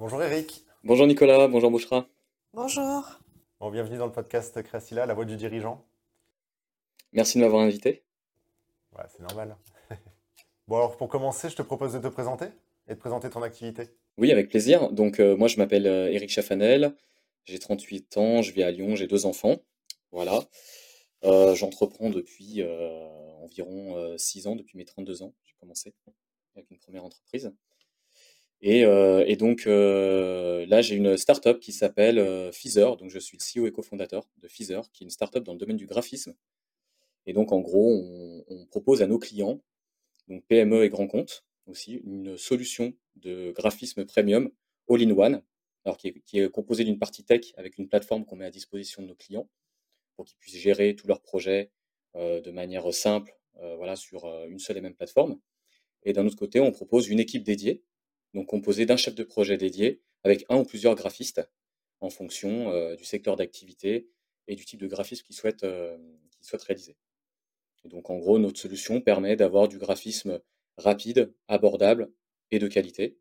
Bonjour Eric. Bonjour Nicolas, bonjour Bouchra. Bonjour. Bon, bienvenue dans le podcast Crasila, la voix du dirigeant. Merci de m'avoir invité. Ouais, c'est normal. bon, alors pour commencer, je te propose de te présenter et de présenter ton activité. Oui, avec plaisir. Donc, euh, moi, je m'appelle euh, Eric Chaffanel, j'ai 38 ans, je vis à Lyon, j'ai deux enfants. Voilà. Euh, j'entreprends depuis environ 6 ans, depuis mes 32 ans. J'ai commencé avec une première entreprise. Et, et donc là, j'ai une startup qui s'appelle Feezer. Donc, je suis le CEO et cofondateur de Feezer, qui est une startup dans le domaine du graphisme. Et donc, en gros, on, on propose à nos clients, donc PME et grands comptes aussi, une solution de graphisme premium all-in-one, alors qui est, qui est composée d'une partie tech avec une plateforme qu'on met à disposition de nos clients pour qu'ils puissent gérer tous leurs projets euh, de manière simple, euh, voilà, sur euh, une seule et même plateforme. Et d'un autre côté, on propose une équipe dédiée, donc composée d'un chef de projet dédié avec un ou plusieurs graphistes en fonction euh, du secteur d'activité et du type de graphisme qu'ils souhaitent, euh, souhaitent réaliser. Donc en gros, notre solution permet d'avoir du graphisme rapide, abordable et de qualité.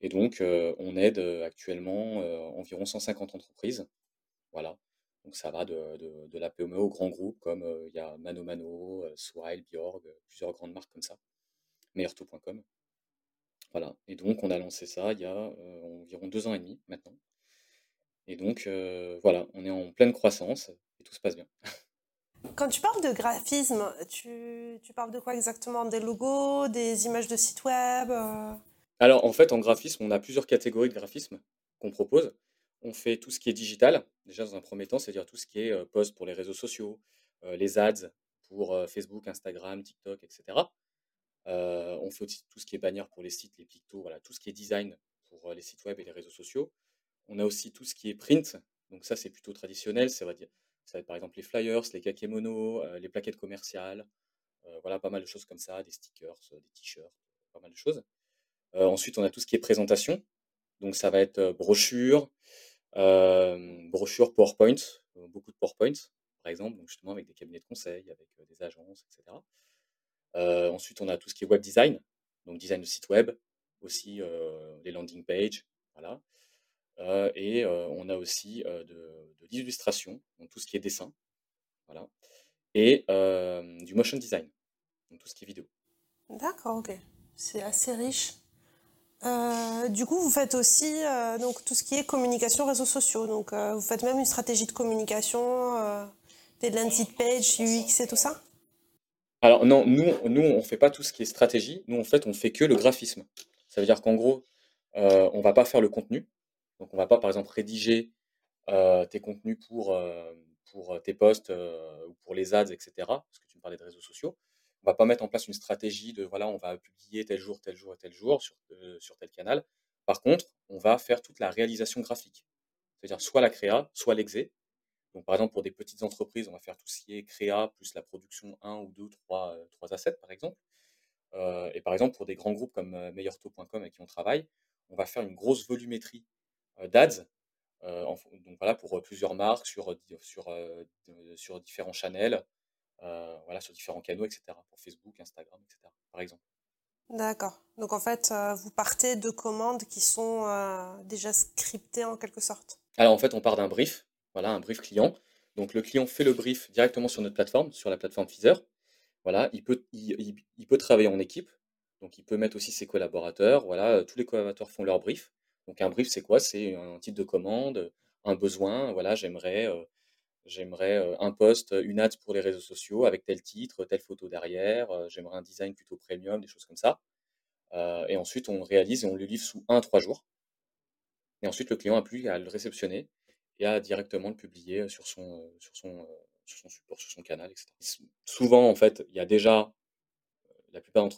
Et donc euh, on aide euh, actuellement environ 150 entreprises. Voilà. Donc ça va de, de- la PME au grand groupe, comme il y a Mano Swile, Bjorg, euh, plusieurs grandes marques comme ça. Voilà. Et donc on a lancé ça il y a euh, environ deux ans et demi maintenant. Et donc euh, voilà, on est en pleine croissance et tout se passe bien. Quand tu parles de graphisme, tu, tu parles de quoi exactement? Des logos, des images de site web? euh? Alors, en fait, en graphisme, on a plusieurs catégories de graphisme qu'on propose. On fait tout ce qui est digital, déjà dans un premier temps, c'est-à-dire tout ce qui est post pour les réseaux sociaux, les ads pour Facebook, Instagram, TikTok, etc. Euh, on fait aussi tout ce qui est bannière pour les sites, les pictos, voilà, tout ce qui est design pour euh, les sites web et les réseaux sociaux. On a aussi tout ce qui est print, donc ça c'est plutôt traditionnel, ça va être par exemple les flyers, les kakémonos, euh, les plaquettes commerciales, voilà, pas mal de choses comme ça, des stickers, des t-shirts, pas mal de choses. Ensuite, on a tout ce qui est présentation. Donc, ça va être brochure, brochure PowerPoint, beaucoup de PowerPoint, par exemple, justement avec des cabinets de conseil, avec des agences, etc. Euh, ensuite, on a tout ce qui est web design, donc design de site web, aussi euh, les landing pages, voilà. Euh, et on a aussi de, l'illustration, donc tout ce qui est dessin, voilà. Et du motion design, donc tout ce qui est vidéo. D'accord, ok. C'est assez riche. Du coup, vous faites aussi donc, tout ce qui est communication réseaux sociaux. Donc, vous faites même une stratégie de communication, des landing pages, UX et tout ça? Alors non, nous, nous, on fait pas tout ce qui est stratégie. Nous, en fait, on fait que le graphisme. Ça veut dire qu'en gros, euh, on va pas faire le contenu. Donc, on va pas, par exemple, rédiger euh, tes contenus pour, euh, pour tes posts ou pour les ads, etc. Parce que tu me parlais de réseaux sociaux. On va pas mettre en place une stratégie de voilà, on va publier tel jour, tel jour et tel jour sur, sur tel canal. Par contre, on va faire toute la réalisation graphique. C'est-à-dire soit la créa, soit l'exé. Donc, par exemple, pour des petites entreprises, on va faire tout ce qui est créa, plus la production 1 ou 2, 3, euh, 3 assets, par exemple. Euh, et par exemple, pour des grands groupes comme euh, meilleurtaux.com avec qui on travaille, on va faire une grosse volumétrie euh, d'ads, euh, en donc voilà, pour plusieurs marques, sur, sur, sur différents channels, euh, voilà, sur différents canaux, etc. Pour Facebook, Instagram, etc. Par exemple. D'accord. Donc, en fait, euh, vous partez de commandes qui sont euh, déjà scriptées en quelque sorte? Alors en fait, on part d'un brief, voilà, un brief client. Donc le client fait le brief directement sur notre plateforme, sur la plateforme Feezer. Voilà, il peut, il, il- il peut travailler en équipe, donc il peut mettre aussi ses collaborateurs. Voilà, euh, tous les collaborateurs font leur brief. Donc un brief, c'est quoi? C'est un type de commande, un besoin. Voilà, j'aimerais, euh, euh, un post, une ad pour les réseaux sociaux avec tel titre, telle photo derrière. j'aimerais un design plutôt premium, des choses comme ça. Et ensuite, on réalise et on le livre sous un à trois jours. Et ensuite, le client a plus qu'à le réceptionner et à directement le publier sur son, sur son, sur son support, sur son canal, etc. Souvent, en fait, il y a déjà, la plupart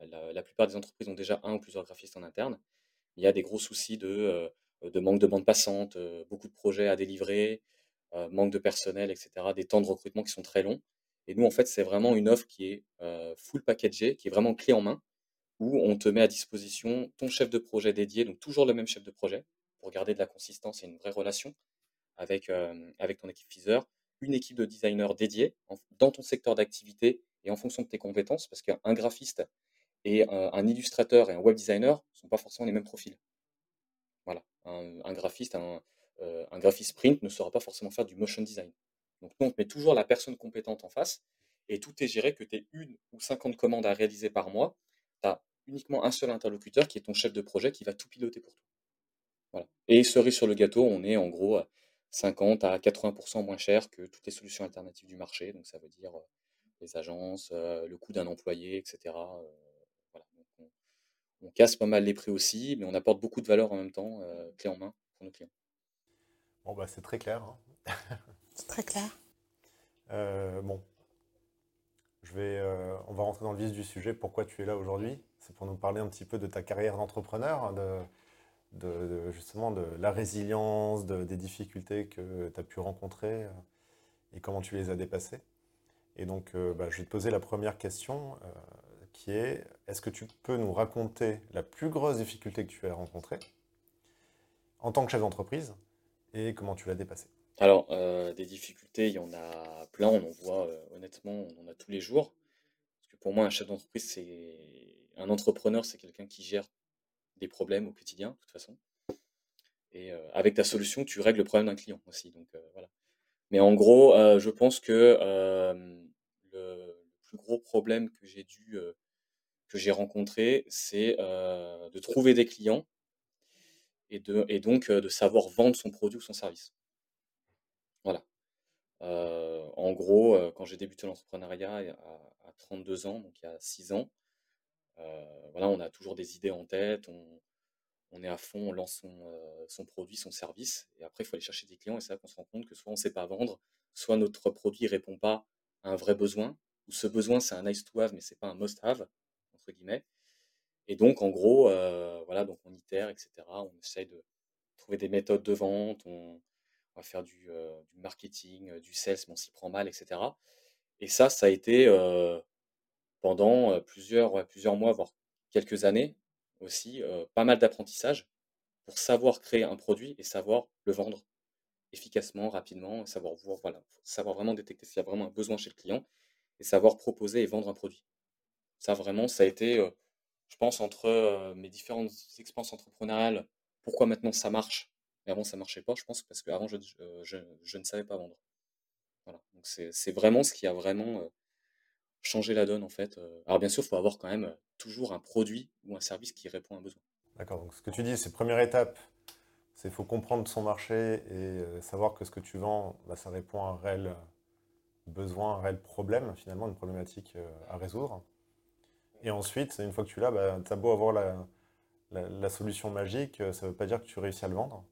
la, plupart des entreprises ont déjà un ou plusieurs graphistes en interne. Il y a des gros soucis de, de manque de bande passante, beaucoup de projets à délivrer, manque de personnel, etc., des temps de recrutement qui sont très longs. Et nous, en fait, c'est vraiment une offre qui est full packagée, qui est vraiment clé en main, où on te met à disposition ton chef de projet dédié, donc toujours le même chef de projet, garder de la consistance et une vraie relation avec, euh, avec ton équipe Feezer, une équipe de designers dédiée en- dans ton secteur d'activité et en fonction de tes compétences, parce qu'un graphiste et un, illustrateur et un web designer ne sont pas forcément les mêmes profils. un, graphiste, un, euh, un graphiste print ne saura pas forcément faire du motion design. Donc nous, on met toujours la personne compétente en face et tout est géré que tu aies une ou 50 commandes à réaliser par mois. Tu as uniquement un seul interlocuteur qui est ton chef de projet qui va tout piloter pour toi. Voilà. Et cerise sur le gâteau, on est en gros 50 à 80% moins cher que toutes les solutions alternatives du marché. Donc ça veut dire euh, les agences, euh, le coût d'un employé, etc. Voilà. on, casse pas mal les prix aussi, mais on apporte beaucoup de valeur en même temps, clé en main, pour nos clients. Bon, bah, c'est très clair. Hein. c'est très clair. Euh, bon, je vais, euh, on va rentrer dans le vif du sujet. Pourquoi tu es là aujourd'hui? C'est pour nous parler un petit peu de ta carrière d'entrepreneur, hein, de, justement de la résilience, des difficultés que tu as pu rencontrer euh, et comment tu les as dépassées. Et donc, bah, je vais te poser la première question qui est est-ce que tu peux nous raconter la plus grosse difficulté que tu as rencontrée en tant que chef d'entreprise et comment tu l'as dépassé Alors, euh, des difficultés, il y en a plein, on en voit euh, honnêtement, on en a tous les jours. Parce que pour moi, un chef d'entreprise, c'est un entrepreneur, c'est quelqu'un qui gère des problèmes au quotidien, de toute façon. Et euh, avec ta solution, tu règles le problème d'un client aussi. Donc voilà. Mais en gros, je pense que le, plus gros problème que j'ai dû que j'ai rencontré, c'est de trouver des clients et, de, et donc de savoir vendre son produit ou son service. Voilà. en gros, quand j'ai débuté l'entrepreneuriat à, 32 ans, donc il y a 6 ans, voilà, on a toujours des idées en tête, on, on est à fond, on lance son, son, produit, son service, et après il faut aller chercher des clients, et c'est là qu'on se rend compte que soit on ne sait pas vendre, soit notre produit ne répond pas à un vrai besoin, ou ce besoin c'est un nice to have, mais c'est pas un must have, entre guillemets. Et donc, en gros, euh, voilà, donc on itère, etc. On essaye de trouver des méthodes de vente, on, va faire du, euh, marketing, euh, du sales, mais on s'y prend mal, etc. Et ça, ça a été pendant plusieurs, plusieurs mois, voire quelques années aussi, pas mal d'apprentissage pour savoir créer un produit et savoir le vendre efficacement, rapidement, savoir voir, voilà, savoir vraiment détecter s'il y a vraiment un besoin chez le client et savoir proposer et vendre un produit. Ça vraiment, ça a été je pense, entre mes différentes expériences entrepreneuriales, pourquoi maintenant ça marche, mais avant ça marchait pas, je pense, parce qu'avant je, je, ne savais pas vendre. Voilà. Donc c'est vraiment ce qui a vraiment changé la donne en fait. Alors bien sûr, il faut avoir quand même toujours un produit ou un service qui répond à un besoin. D'accord, donc ce que tu dis, c'est première étape, c'est faut comprendre son marché et savoir que ce que tu vends, bah, ça répond à un réel besoin, un réel problème, finalement, une problématique à résoudre. Et ensuite, une fois que tu l'as, bah, tu as beau avoir la, solution magique, ça ne veut pas dire que tu réussis à le vendre.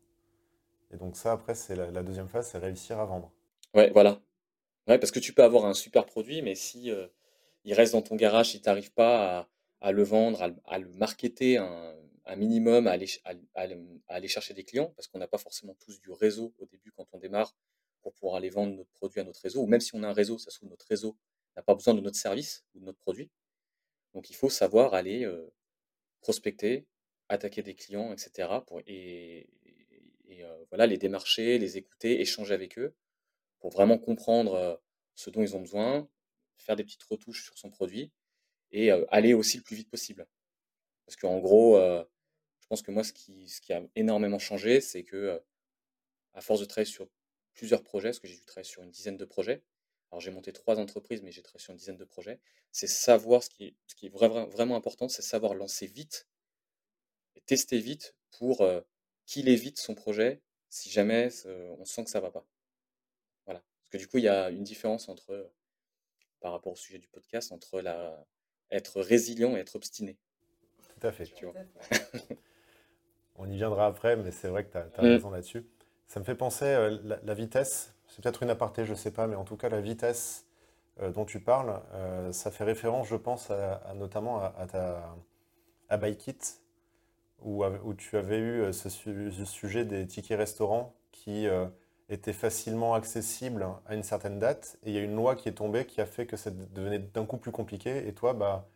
Et donc ça, après, c'est la, deuxième phase, c'est réussir à vendre. Ouais, voilà. Ouais, parce que tu peux avoir un super produit, mais si euh, il reste dans ton garage, si tu n'arrives pas à, le vendre, à, le marketer un, minimum, à aller, chercher des clients, parce qu'on n'a pas forcément tous du réseau au début quand on démarre pour pouvoir aller vendre notre produit à notre réseau, ou même si on a un réseau, ça se trouve notre réseau n'a pas besoin de notre service ou de notre produit. Donc il faut savoir aller prospecter, attaquer des clients, etc. Pour, et, voilà, les démarcher, les écouter, échanger avec eux pour vraiment comprendre ce dont ils ont besoin, faire des petites retouches sur son produit et aller aussi le plus vite possible. Parce qu'en gros, je pense que moi, ce qui, a énormément changé, c'est que à force de travailler sur plusieurs projets, parce que j'ai dû travailler sur une dizaine de projets, alors j'ai monté trois entreprises, mais j'ai travaillé sur une dizaine de projets. C'est savoir ce qui est, vraiment important, c'est savoir lancer vite et tester vite pour euh, qu'il évite son projet si jamais on sent que ça va pas. Parce que du coup, il y a une différence entre, par rapport au sujet du podcast, entre la, être résilient et être obstiné. Tout à fait. Tu vois. on y viendra après, mais c'est vrai que tu as, mmh. raison là-dessus. Ça me fait penser euh, la, vitesse c'est peut-être une aparté, je ne sais pas, mais en tout cas, la vitesse euh, dont tu parles, euh, ça fait référence, je pense, à, notamment à, ta, à Bikit, où, où, tu avais eu euh, ce, sujet des tickets restaurants qui étaient facilement accessibles à une certaine date. Et il y a une loi qui est tombée qui a fait que ça devenait d'un coup plus compliqué. Et toi, bah,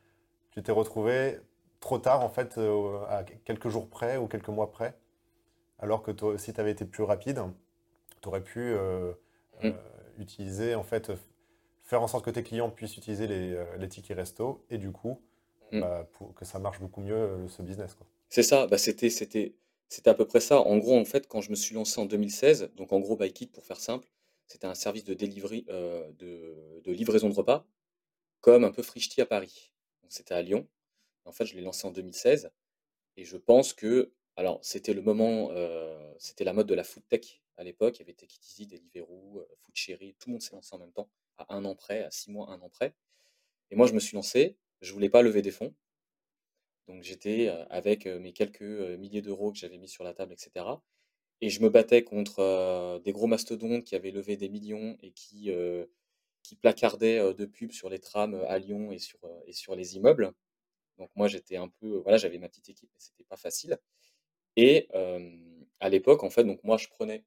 tu t'es retrouvé trop tard, en fait, à quelques jours près ou quelques mois près. Alors que toi, si tu avais été plus rapide, tu aurais pu Mm. Euh, utiliser, en fait, faire en sorte que tes clients puissent utiliser les, euh, tickets resto et du coup, mm. bah, pour que ça marche beaucoup mieux euh, ce business. C'est ça, bah, c'était, c'était, à peu près ça. En gros, en fait, quand je me suis lancé en 2016, donc en gros, Bikit, pour faire simple, c'était un service de delivery, euh, de, livraison de repas, comme un peu Frichti à Paris. C'était à Lyon. En fait, je l'ai lancé en 2016. Et je pense que, alors, c'était le moment, euh, c'était la mode de la food tech à l'époque. Il y avait Easy, Deliveroo, euh, Food Cherry, tout le monde s'est lancé en même temps, à un an près, à six mois, un an près. Et moi, je me suis lancé. Je voulais pas lever des fonds. Donc j'étais avec mes quelques milliers d'euros que j'avais mis sur la table, etc. Et je me battais contre des gros mastodontes qui avaient levé des millions et qui, qui placardaient de pubs sur les trams à Lyon et sur, et sur les immeubles. Donc moi j'étais un peu, voilà, j'avais ma petite équipe, mais c'était pas facile. Et à l'époque, en fait, donc moi je prenais,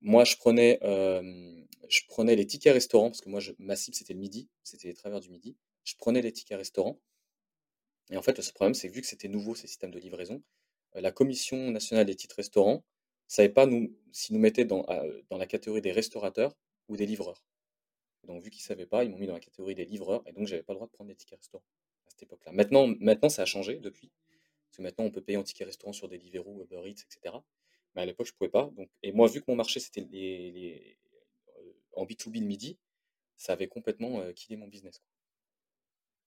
moi je prenais, je prenais les tickets restaurants parce que moi ma cible c'était le midi, c'était les travers du midi. Je prenais les tickets restaurants et en fait, le problème, c'est que vu que c'était nouveau, ces systèmes de livraison, euh, la Commission nationale des titres restaurants savait pas nous, si nous mettait dans, dans la catégorie des restaurateurs ou des livreurs. Donc, vu qu'ils ne savaient pas, ils m'ont mis dans la catégorie des livreurs, et donc j'avais pas le droit de prendre des tickets restaurants à cette époque-là. Maintenant, maintenant, ça a changé depuis, parce que maintenant, on peut payer en ticket restaurant sur des Deliveroo, Uber Eats, etc. Mais à l'époque, je ne pouvais pas. Donc, et moi, vu que mon marché, c'était les, euh, en B2B le midi, ça avait complètement euh, mon business.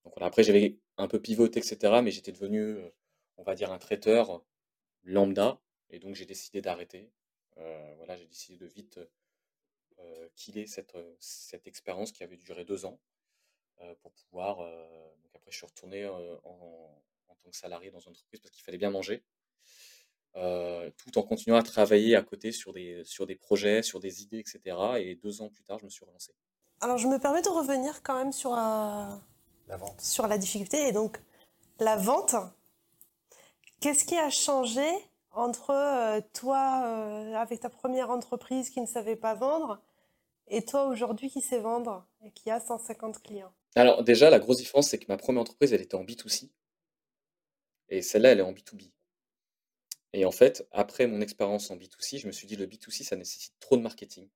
Donc après, j'avais un peu pivoté, etc. Mais j'étais devenu, euh, on va dire, un traiteur lambda. Et donc, j'ai décidé d'arrêter. Euh, voilà, j'ai décidé de vite euh, killer cette, cette expérience qui avait duré deux ans pour pouvoir. donc après, je suis retourné en, tant que salarié dans une entreprise parce qu'il fallait bien manger. tout en continuant à travailler à côté sur des, sur des projets, sur des idées, etc. Et deux ans plus tard, je me suis relancé. Alors, je me permets de revenir quand même sur, sur la difficulté. Et donc, la vente, qu'est-ce qui a changé entre euh, toi, euh, avec ta première entreprise qui ne savait pas vendre, et toi aujourd'hui qui sais vendre et qui a 150 clients? Alors déjà, la grosse différence, c'est que ma première entreprise, elle était en B2C. Et celle-là, elle est en B2B. Et en fait, après mon expérience en B2C, je me suis dit, le B2C, ça nécessite trop de marketing.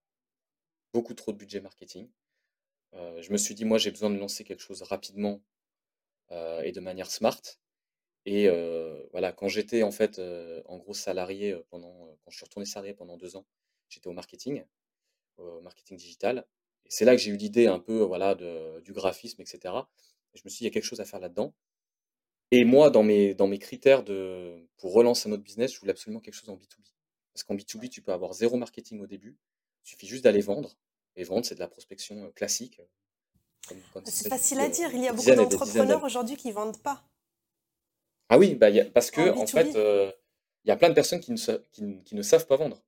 Beaucoup trop de budget marketing. Euh, je me suis dit, moi, j'ai besoin de lancer quelque chose rapidement euh, et de manière smart. Et euh, voilà, quand j'étais en fait en gros salarié pendant, quand je suis retourné salarié pendant deux ans, j'étais au marketing, au marketing digital. Et c'est là que j'ai eu l'idée un peu voilà de, du graphisme, etc. Et je me suis dit, il y a quelque chose à faire là-dedans. Et moi, dans mes, dans mes critères de, pour relancer notre business, je voulais absolument quelque chose en B2B. Parce qu'en B2B, tu peux avoir zéro marketing au début. Il suffit juste d'aller vendre. Et vendre, c'est de la prospection classique. C'est facile à dire. Il y a beaucoup d'entrepreneurs aujourd'hui qui ne vendent pas. Ah oui, bah, parce que en, fait, il y a plein de personnes qui ne, qui, ne savent pas vendre.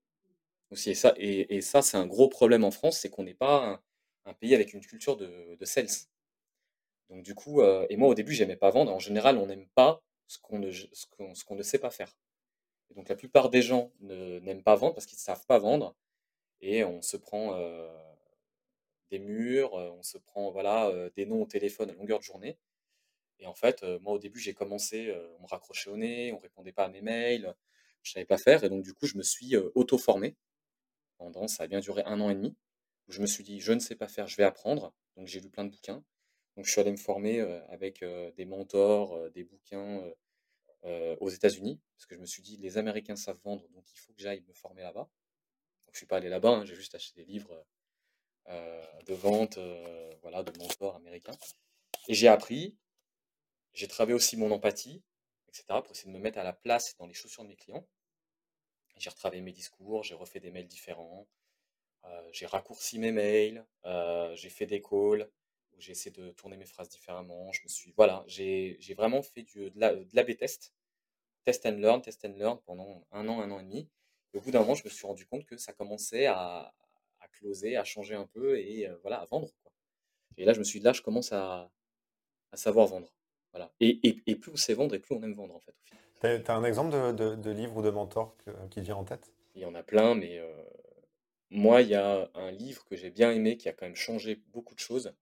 Aussi, et ça, et, ça c'est un gros problème en France, c'est qu'on n'est pas un, pays avec une culture de, de sales. Donc du coup, et moi au début, j'aimais pas vendre. En général, on n'aime pas ce qu'on ne, ce qu'on, ne sait pas faire. Et donc la plupart des gens n'aiment pas vendre parce qu'ils ne savent pas vendre. Et on se prend des murs, on se prend voilà, des noms au téléphone à longueur de journée. Et en fait, moi au début, j'ai commencé, on me raccrochait au nez, on répondait pas à mes mails, je savais pas faire. Et donc du coup, je me suis auto-formé pendant, ça a bien duré un an et demi. je me suis dit, je ne sais pas faire, je vais apprendre. Donc j'ai lu plein de bouquins. Donc je suis allé me former avec des mentors, des bouquins aux États-Unis, parce que je me suis dit, les Américains savent vendre, donc il faut que j'aille me former là-bas. Donc je suis pas allé là-bas, hein, j'ai juste acheté des livres euh, de vente, euh, voilà, de mentors américains. Et j'ai appris, j'ai travaillé aussi mon empathie, etc., pour essayer de me mettre à la place dans les chaussures de mes clients. J'ai retravaillé mes discours, j'ai refait des mails différents, euh, j'ai raccourci mes mails, j'ai fait des calls j'ai essayé de tourner mes phrases différemment. Je me suis, voilà, j'ai vraiment fait du, de l'A-B test, test and learn, test and learn pendant un an, un an et demi. Et au bout d'un moment, je me suis rendu compte que ça commençait à closer, à changer un peu et euh, voilà, à vendre. Et là, je me suis dit, là, je commence à, à savoir vendre. Voilà. Et, et, plus on sait vendre, et plus on aime vendre, en fait. Tu as, un exemple de, de, livre ou de mentor qui vient en tête? Il y en a plein, mais euh, moi, il y a un livre que j'ai bien aimé, qui a quand même changé beaucoup de choses.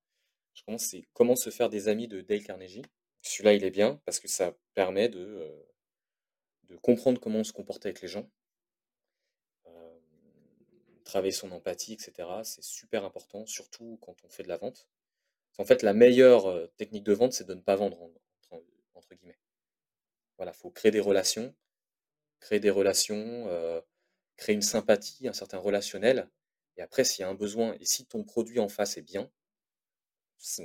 Je commence, c'est Comment se faire des amis de Dale Carnegie. Celui-là, il est bien parce que ça permet de, euh, de comprendre comment on se comporte avec les gens, travailler son empathie, etc. C'est super important, surtout quand on fait de la vente. En fait, la meilleure technique de vente, c'est de ne pas vendre, entre, guillemets. Il faut créer des relations créer des relations, créer une sympathie, un certain relationnel. Et après, s'il y a un besoin et si ton produit en face est bien,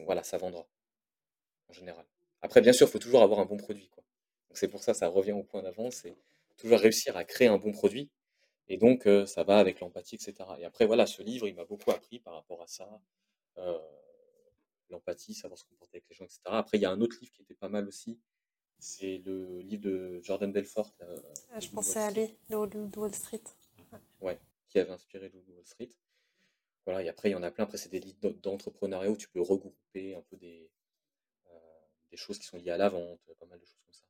voilà, ça vendra en général. Après, bien sûr, il faut toujours avoir un bon produit. C'est pour ça, ça revient au point d'avant, c'est toujours réussir à créer un bon produit. Et donc, ça va avec l'empathie, etc. Et après, voilà, ce livre, il m'a beaucoup appris par rapport à ça. l'empathie, savoir se comporter avec les gens, etc. Après, il y a un autre livre qui était pas mal aussi. C'est le livre de Jordan Belfort. Ah, je pensais à lui, Wall Street. Ouais, qui avait inspiré le Wall Street. Voilà, et après, il y en a plein. Après, c'est des livres d'entrepreneuriat où tu peux regrouper un peu des, des choses qui sont liées à la vente, pas mal de choses comme ça.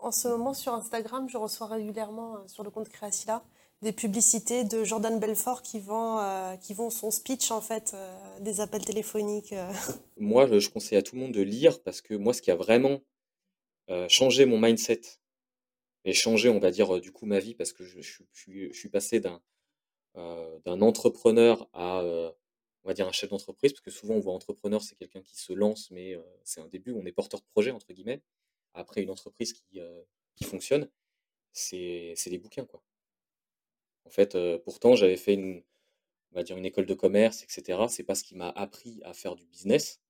En ce moment, sur Instagram, je reçois régulièrement euh, sur le compte Créacilla des publicités de Jordan Belfort qui vend, euh, qui vend son speech, en fait, euh, des appels téléphoniques. Moi, je, conseille à tout le monde de lire parce que moi, ce qui a vraiment changé mon mindset et changé, on va dire, du coup, ma vie, parce que je, je suis passé d'un d'un entrepreneur à, on va dire, un chef d'entreprise, parce que souvent, on voit entrepreneur, c'est quelqu'un qui se lance, mais c'est un début, on est porteur de projet, entre guillemets après une entreprise qui, euh, qui fonctionne, c'est des bouquins, quoi. En fait, euh, pourtant, j'avais fait une, on va dire une école de commerce, etc. C'est pas ce qui m'a appris à faire du business.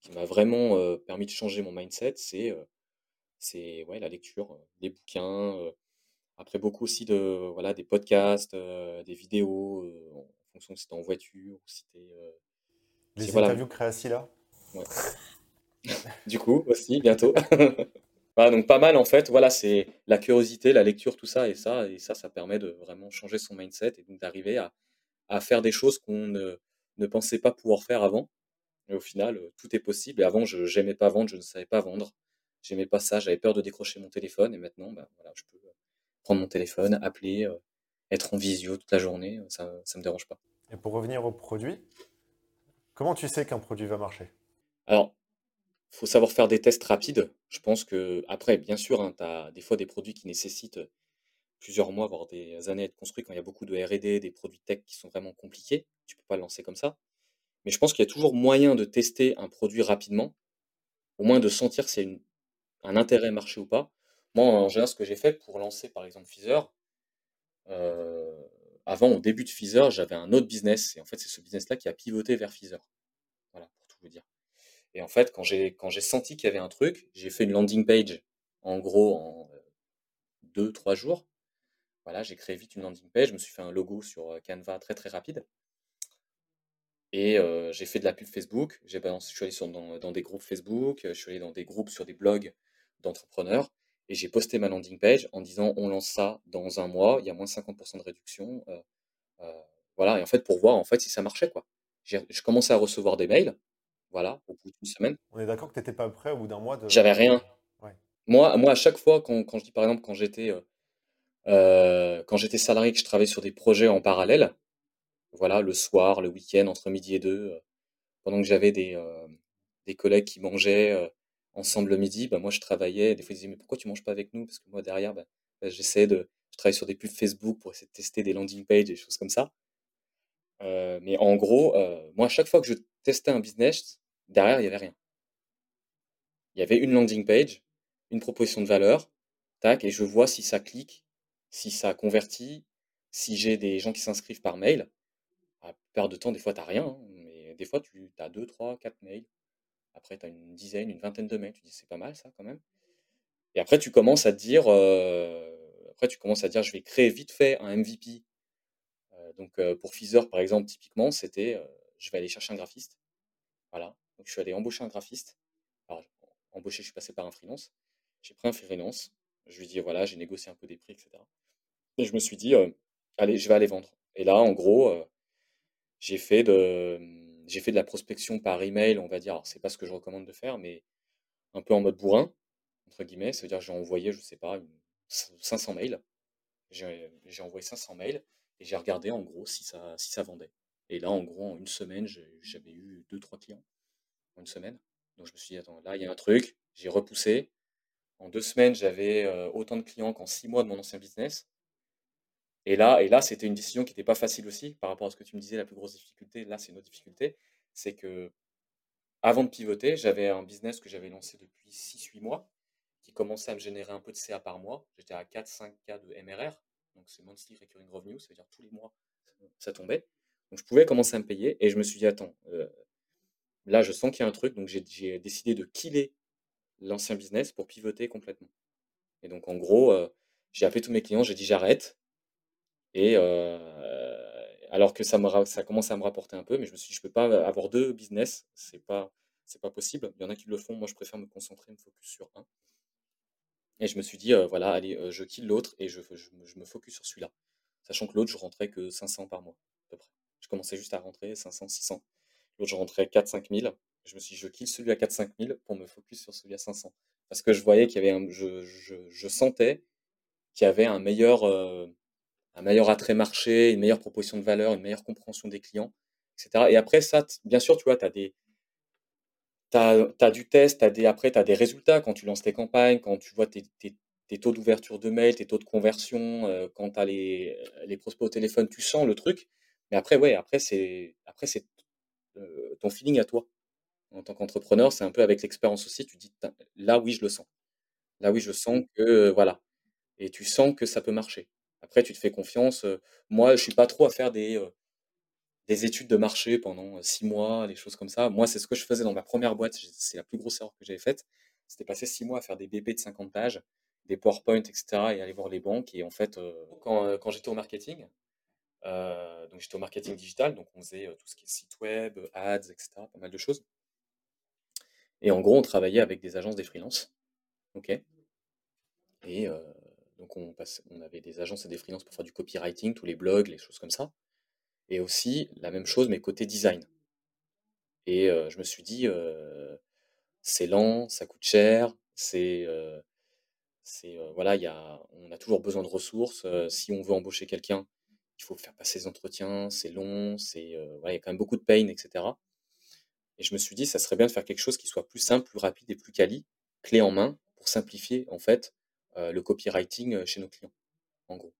Ce qui m'a vraiment euh, permis de changer mon mindset, c'est c'est ouais, la lecture, des bouquins, après beaucoup aussi de voilà des podcasts, des vidéos en fonction si t'es en voiture ou si t'es les interviews créations là. Ouais. du coup aussi bientôt. Voilà, donc pas mal en fait, voilà, c'est la curiosité, la lecture, tout ça, et ça, et ça, ça permet de vraiment changer son mindset et donc d'arriver à, à faire des choses qu'on ne, ne pensait pas pouvoir faire avant. Et au final, euh, tout est possible. Et avant, je n'aimais pas vendre, je ne savais pas vendre. J'aimais pas ça, j'avais peur de décrocher mon téléphone. Et maintenant, bah, voilà, je peux prendre mon téléphone, appeler, euh, être en visio toute la journée, ça ne me dérange pas. Et pour revenir au produit, comment tu sais qu'un produit va marcher? Alors, faut savoir faire des tests rapides. Je pense que, après, bien sûr, hein, tu as des fois des produits qui nécessitent plusieurs mois, voire des années à être construits quand il y a beaucoup de RD, des produits tech qui sont vraiment compliqués. Tu peux pas le lancer comme ça. Mais je pense qu'il y a toujours moyen de tester un produit rapidement, au moins de sentir s'il y a un intérêt marché ou pas. Moi, en général, ce que j'ai fait pour lancer, par exemple, Feezer, avant, au début de Feezer, j'avais un autre business. Et en fait, c'est ce business-là qui a pivoté vers Feezer. Voilà, pour tout vous dire. Et en fait, quand j'ai quand j'ai senti qu'il y avait un truc, j'ai fait une landing page en gros en euh, deux trois jours. Voilà, j'ai créé vite une landing page, je me suis fait un logo sur euh, Canva très très rapide. Et euh, j'ai fait de la pub Facebook. J'ai je suis allé sur, dans, des groupes Facebook, je suis allé dans des groupes sur des blogs d'entrepreneurs et j'ai posté ma landing page en disant on lance ça dans un mois, il y a moins 50% de réduction. voilà, et en fait pour voir en fait si ça marchait quoi. Je commençais à recevoir des mails voilà, au bout d'une semaine. On est d'accord que tu n'étais pas prêt au bout d'un mois de. J'avais rien. Moi, moi, à chaque fois, quand, quand je dis par exemple, quand j'étais euh, euh, quand j'étais salarié, que je travaillais sur des projets en parallèle, voilà, le soir, le week-end, entre midi et deux, euh, pendant que j'avais des, des collègues qui mangeaient ensemble le midi, bah, moi je travaillais. Des fois, ils disaient, mais pourquoi tu manges pas avec nous? Parce que moi, derrière, bah, bah, j'essaie de. Je travaille sur des pubs Facebook pour essayer de tester des landing pages, des choses comme ça. mais en gros, moi, à chaque fois que je testais un business, Derrière, il n'y avait rien. Il y avait une landing page, une proposition de valeur, tac, et je vois si ça clique, si ça convertit, si j'ai des gens qui s'inscrivent par mail. À perdre de temps, des fois, tu n'as rien, hein, mais des fois, tu as 2, 3, 4 mails. Après, tu as une dizaine, une vingtaine de mails. Tu dis, c'est pas mal ça quand même. Et après, tu commences à te dire, euh, après, tu commences à dire, je vais créer vite fait un MVP. Euh, donc, euh, pour Feezer, par exemple, typiquement, c'était, je vais aller chercher un graphiste. Voilà. Donc, je suis allé embaucher un graphiste. Alors, je suis passé par un freelance. J'ai pris un freelance. Je lui dit, voilà, j'ai négocié un peu des prix, etc. Et je me suis dit, euh, allez, je vais aller vendre. Et là, en gros, euh, j'ai fait de, j'ai fait de la prospection par email, on va dire. Alors, c'est pas ce que je recommande de faire, mais un peu en mode bourrin, entre guillemets. Ça veut dire que j'ai envoyé, je sais pas, 500 mails. J'ai envoyé 500 mails et j'ai regardé en gros si ça, si ça vendait. Et là, en gros, en une semaine, j'avais eu 2-3 clients une semaine. Donc je me suis dit, attends, là, il y a un truc. J'ai repoussé. En deux semaines, j'avais euh, autant de clients qu'en six mois de mon ancien business. Et là, et là c'était une décision qui n'était pas facile aussi par rapport à ce que tu me disais, la plus grosse difficulté. Là, c'est une autre difficulté. C'est que avant de pivoter, j'avais un business que j'avais lancé depuis 6-8 mois qui commençait à me générer un peu de CA par mois. J'étais à 4-5K de MRR, donc c'est Monthly Recurring Revenue, ça veut dire tous les mois, ça tombait. Donc je pouvais commencer à me payer, et je me suis dit, attends, euh, là je sens qu'il y a un truc, donc j'ai décidé de killer l'ancien business pour pivoter complètement. Et donc en gros, euh, j'ai appelé tous mes clients, j'ai dit j'arrête. Et euh, alors que ça, me, ça commence à me rapporter un peu, mais je me suis dit, je peux pas avoir deux business, c'est pas, c'est pas possible. Il y en a qui le font, moi je préfère me concentrer, me focus sur un. Et je me suis dit, voilà, allez, je kill l'autre et je, je, me focus sur celui-là. Sachant que l'autre, je rentrais que 500 par mois, à peu près. Je commençais juste à rentrer 500, 600. L'autre, je rentrais 4, 5 000. Je me suis dit, je kill celui à 4, 5 000 pour me focus sur celui à 500. Parce que je voyais qu'il y avait un, je, je, je sentais qu'il y avait un meilleur, euh, un meilleur attrait marché, une meilleure proposition de valeur, une meilleure compréhension des clients, etc. Et après, ça, bien sûr, tu vois, tu as des. As, du test, as des, après, tu as des résultats quand tu lances tes campagnes, quand tu vois tes, tes, taux d'ouverture de mail, tes taux de conversion, euh, quand tu as les, les prospects au téléphone, tu sens le truc. Mais après, ouais, après, c'est euh, ton feeling à toi. En tant qu'entrepreneur, c'est un peu avec l'expérience aussi, tu dis, là, oui, je le sens. Là, oui, je sens que, voilà. Et tu sens que ça peut marcher. Après, tu te fais confiance. moi, je suis pas trop à faire des, des études de marché pendant six mois, des choses comme ça. Moi, c'est ce que je faisais dans ma première boîte. C'est la plus grosse erreur que j'avais faite. C'était passer six mois à faire des BP de 50 pages, des PowerPoint, etc. et aller voir les banques. Et en fait, quand, quand j'étais au marketing, donc j'étais au marketing digital, donc on faisait tout ce qui est site web, ads, etc. Pas mal de choses. Et en gros, on travaillait avec des agences des freelances. OK? Et donc, on, avait des agences et des freelances pour faire du copywriting, tous les blogs, les choses comme ça. Et aussi, la même chose, mais côté design. Et je me suis dit, c'est lent, ça coûte cher, c'est. voilà, y a, on a toujours besoin de ressources. si on veut embaucher quelqu'un, il faut faire passer les entretiens, c'est long, c'est, voilà, il y a quand même beaucoup de pain, etc. Et je me suis dit, ça serait bien de faire quelque chose qui soit plus simple, plus rapide et plus quali, clé en main, pour simplifier en fait euh, le copywriting euh, chez nos clients, en gros.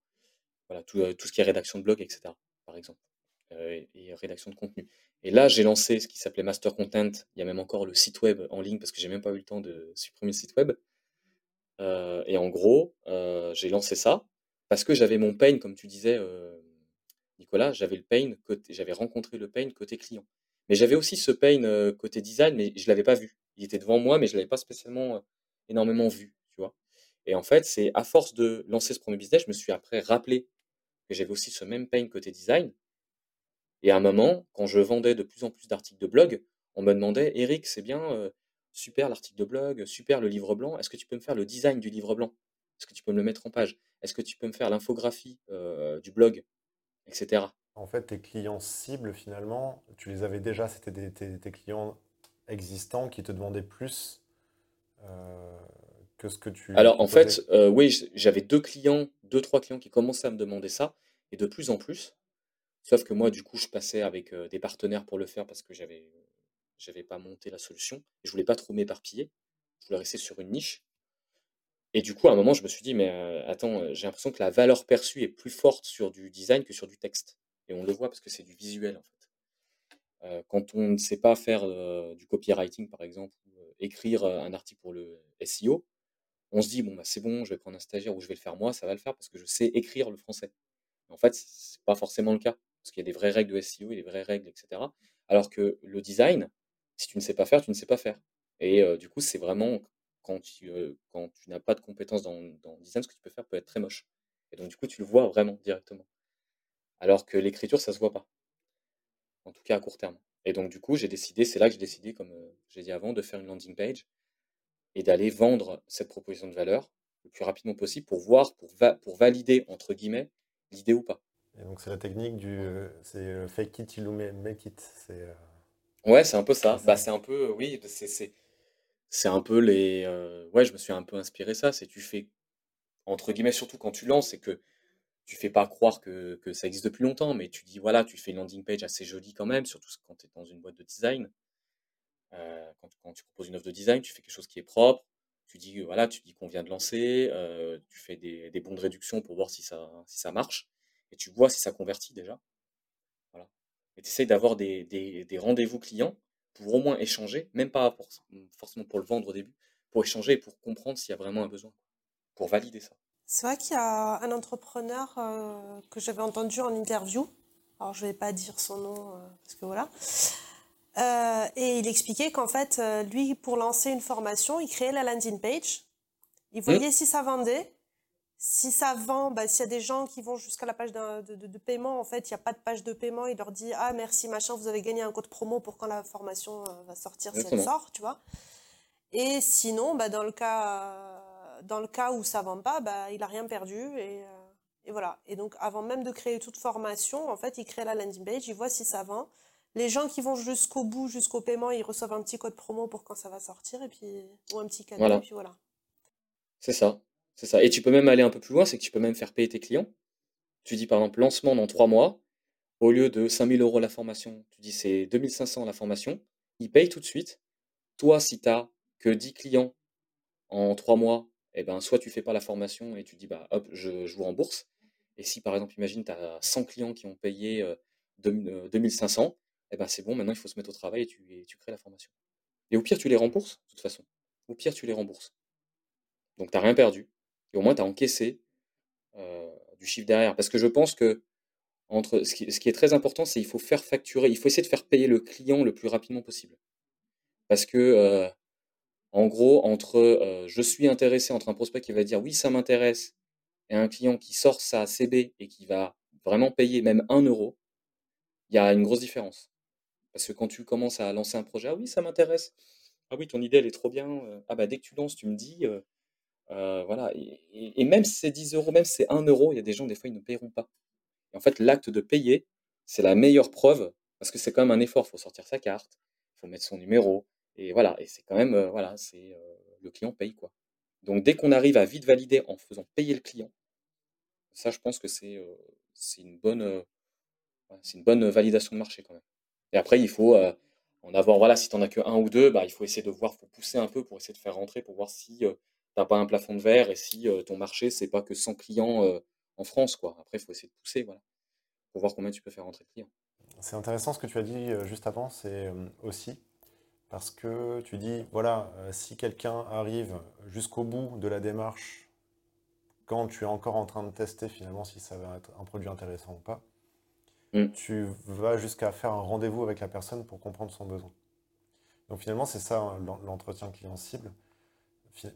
Voilà, tout, euh, tout, ce qui est rédaction de blog, etc., par exemple, et, rédaction de contenu. Et là, j'ai lancé ce qui s'appelait Master Content. Il y a même encore le site web en ligne parce que j'ai même pas eu le temps de supprimer le site web. et en gros, j'ai lancé ça parce que j'avais mon pain, comme tu disais, Nicolas, j'avais le pain côté, j'avais rencontré le pain côté client. Mais j'avais aussi ce pain côté design, mais je l'avais pas vu. Il était devant moi, mais je l'avais pas spécialement énormément vu, tu vois. Et en fait, c'est à force de lancer ce premier business, je me suis après rappelé que j'avais aussi ce même pain côté design. Et à un moment, quand je vendais de plus en plus d'articles de blog, on me demandait, Eric, c'est bien, super l'article de blog, super le livre blanc, est-ce que tu peux me faire le design du livre blanc? Est-ce que tu peux me le mettre en page? Est-ce que tu peux me faire l'infographie du blog? Etc. En fait, tes clients cibles, finalement, tu les avais déjà, c'était tes, clients existants qui te demandaient plus euh, que ce que tu... Alors, en fait, euh, oui, j'avais deux clients, deux, trois clients qui commençaient à me demander ça, et de plus en plus. Sauf que moi, du coup, je passais avec euh, des partenaires pour le faire parce que j'avais j'avais pas monté la solution. Je voulais pas trop m'éparpiller. Je voulais rester sur une niche. Et du coup, à un moment, je me suis dit, mais attends, j'ai l'impression que la valeur perçue est plus forte sur du design que sur du texte. Et on le voit parce que c'est du visuel en fait. quand on ne sait pas faire du copywriting par exemple, ou écrire un article pour le SEO, on se dit bon bah c'est bon, je vais prendre un stagiaire ou je vais le faire moi, ça va le faire parce que je sais écrire le français. en fait, c'est pas forcément le cas parce qu'il y a des vraies règles de SEO et des vraies règles, etc. Alors que le design, si tu ne sais pas faire, tu ne sais pas faire. Et du coup, c'est vraiment quand tu, quand tu n'as pas de compétences dans, dans le design, ce que tu peux faire peut être très moche. Et donc, du coup, tu le vois vraiment directement. Alors que l'écriture, ça se voit pas. En tout cas à court terme. Et donc du coup, j'ai décidé, c'est là que j'ai décidé, comme euh, j'ai dit avant, de faire une landing page et d'aller vendre cette proposition de valeur le plus rapidement possible pour voir, pour, pour valider, entre guillemets, l'idée ou pas. Et donc c'est la technique du c'est fake it you make it. Euh, ouais, c'est un peu ça. Bah, c'est un peu, oui, c'est c'est un peu les. Euh, ouais, je me suis un peu inspiré ça. C'est tu fais, entre guillemets, surtout quand tu lances, c'est que tu fais pas croire que, que, ça existe depuis longtemps, mais tu dis voilà, tu fais une landing page assez jolie quand même, surtout quand tu es dans une boîte de design. Quand, quand, tu proposes une offre de design, tu fais quelque chose qui est propre. Tu dis voilà, tu dis qu'on vient de lancer, tu fais des, des, bons de réduction pour voir si ça, si ça marche, et tu vois si ça convertit déjà. Voilà. Et tu essayes d'avoir des, des, des rendez-vous clients pour au moins échanger, même pas pour, forcément pour le vendre au début, pour échanger pour comprendre s'il y a vraiment un besoin, pour valider ça. C'est vrai qu'il y a un entrepreneur euh, que j'avais entendu en interview. Alors, je ne vais pas dire son nom euh, parce que voilà. Euh, et il expliquait qu'en fait, lui, pour lancer une formation, il créait la landing page. Il voyait mmh. si ça vendait. Si ça vend, bah, s'il y a des gens qui vont jusqu'à la page de, de, paiement, en fait, il n'y a pas de page de paiement, il leur dit Ah, merci, machin, vous avez gagné un code promo pour quand la formation va sortir, si elle sort, tu vois. Et sinon, bah, dans, le cas, dans le cas où ça vend pas, bah, il n'a rien perdu. Et, euh, et, voilà. Et donc, avant même de créer toute formation, en fait, il crée la landing page, il voit si ça vend. Les gens qui vont jusqu'au bout, jusqu'au paiement, ils reçoivent un petit code promo pour quand ça va sortir, et puis, ou un petit cadeau, et puis voilà. C'est ça. C'est ça. Et tu peux même aller un peu plus loin, c'est que tu peux même faire payer tes clients. Tu dis par exemple lancement dans trois mois, au lieu de 5000 euros la formation, tu dis c'est 2500 la formation, ils payent tout de suite. Toi, si tu as que 10 clients en 3 mois, eh ben, soit tu fais pas la formation et tu dis bah hop, je, je vous rembourse. Et si par exemple, imagine, tu as 100 clients qui ont payé 2500, euh, eh ben, c'est bon, maintenant il faut se mettre au travail et tu, tu crées la formation. Et au pire, tu les rembourses, de toute façon. Au pire, tu les rembourses. Donc, tu n'as rien perdu. Au moins, tu as encaissé euh, du chiffre derrière. Parce que je pense que entre, ce, qui, est très important, c'est qu'il faut faire facturer, il faut essayer de faire payer le client le plus rapidement possible. Parce que euh, en gros, entre euh, je suis intéressé, entre un prospect qui va dire oui, ça m'intéresse, et un client qui sort sa CB et qui va vraiment payer même un euro, il y a une grosse différence. Parce que quand tu commences à lancer un projet, ah oui, ça m'intéresse. Ah oui, ton idée, elle est trop bien. Ah bah dès que tu lances, tu me dis, euh, voilà. Et, même si c'est 10 euros, même si c'est 1 euro, il y a des gens, des fois, ils ne paieront pas. En fait, l'acte de payer, c'est la meilleure preuve, parce que c'est quand même un effort. Il faut sortir sa carte, il faut mettre son numéro, et voilà, et c'est quand même, euh, voilà, c'est euh, le client paye quoi. Donc dès qu'on arrive à vite valider en faisant payer le client, ça je pense que c'est une bonne une bonne validation de marché quand même. Et après il faut en avoir, voilà, si tu n'en as que un ou deux, bah, il faut essayer de voir, faut pousser un peu pour essayer de faire rentrer, pour voir si tu n'as pas un plafond de verre et si ton marché c'est pas que 100 clients en France quoi. Après il faut essayer de pousser, voilà, pour voir combien tu peux faire rentrer de clients. C'est intéressant ce que tu as dit juste avant, c'est aussi parce que tu dis, voilà, euh, si quelqu'un arrive jusqu'au bout de la démarche, quand tu es encore en train de tester finalement si ça va être un produit intéressant ou pas, mm. tu vas jusqu'à faire un rendez-vous avec la personne pour comprendre son besoin. Donc finalement, c'est ça hein, l'entretien client cible,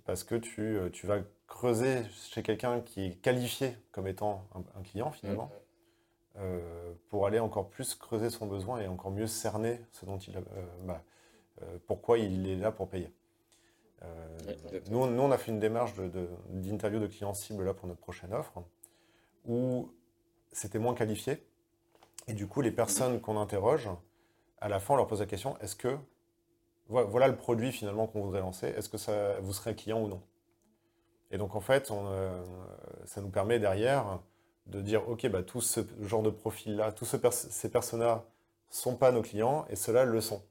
parce que tu, euh, tu vas creuser chez quelqu'un qui est qualifié comme étant un, client finalement, mm. euh, pour aller encore plus creuser son besoin et encore mieux cerner ce dont il a, bah, euh, pourquoi il est là pour payer. Euh, nous, on a fait une démarche d'interview de, clients cibles là pour notre prochaine offre, où c'était moins qualifié. Et du coup, les personnes qu'on interroge, à la fin, on leur pose la question est-ce que voilà le produit finalement qu'on voudrait lancer, est-ce que ça, vous serez client ou non? Et donc en fait, euh, ça nous permet derrière de dire ok, bah, tout ce genre de profil-là, tous ces personas sont pas nos clients et ceux-là le sont.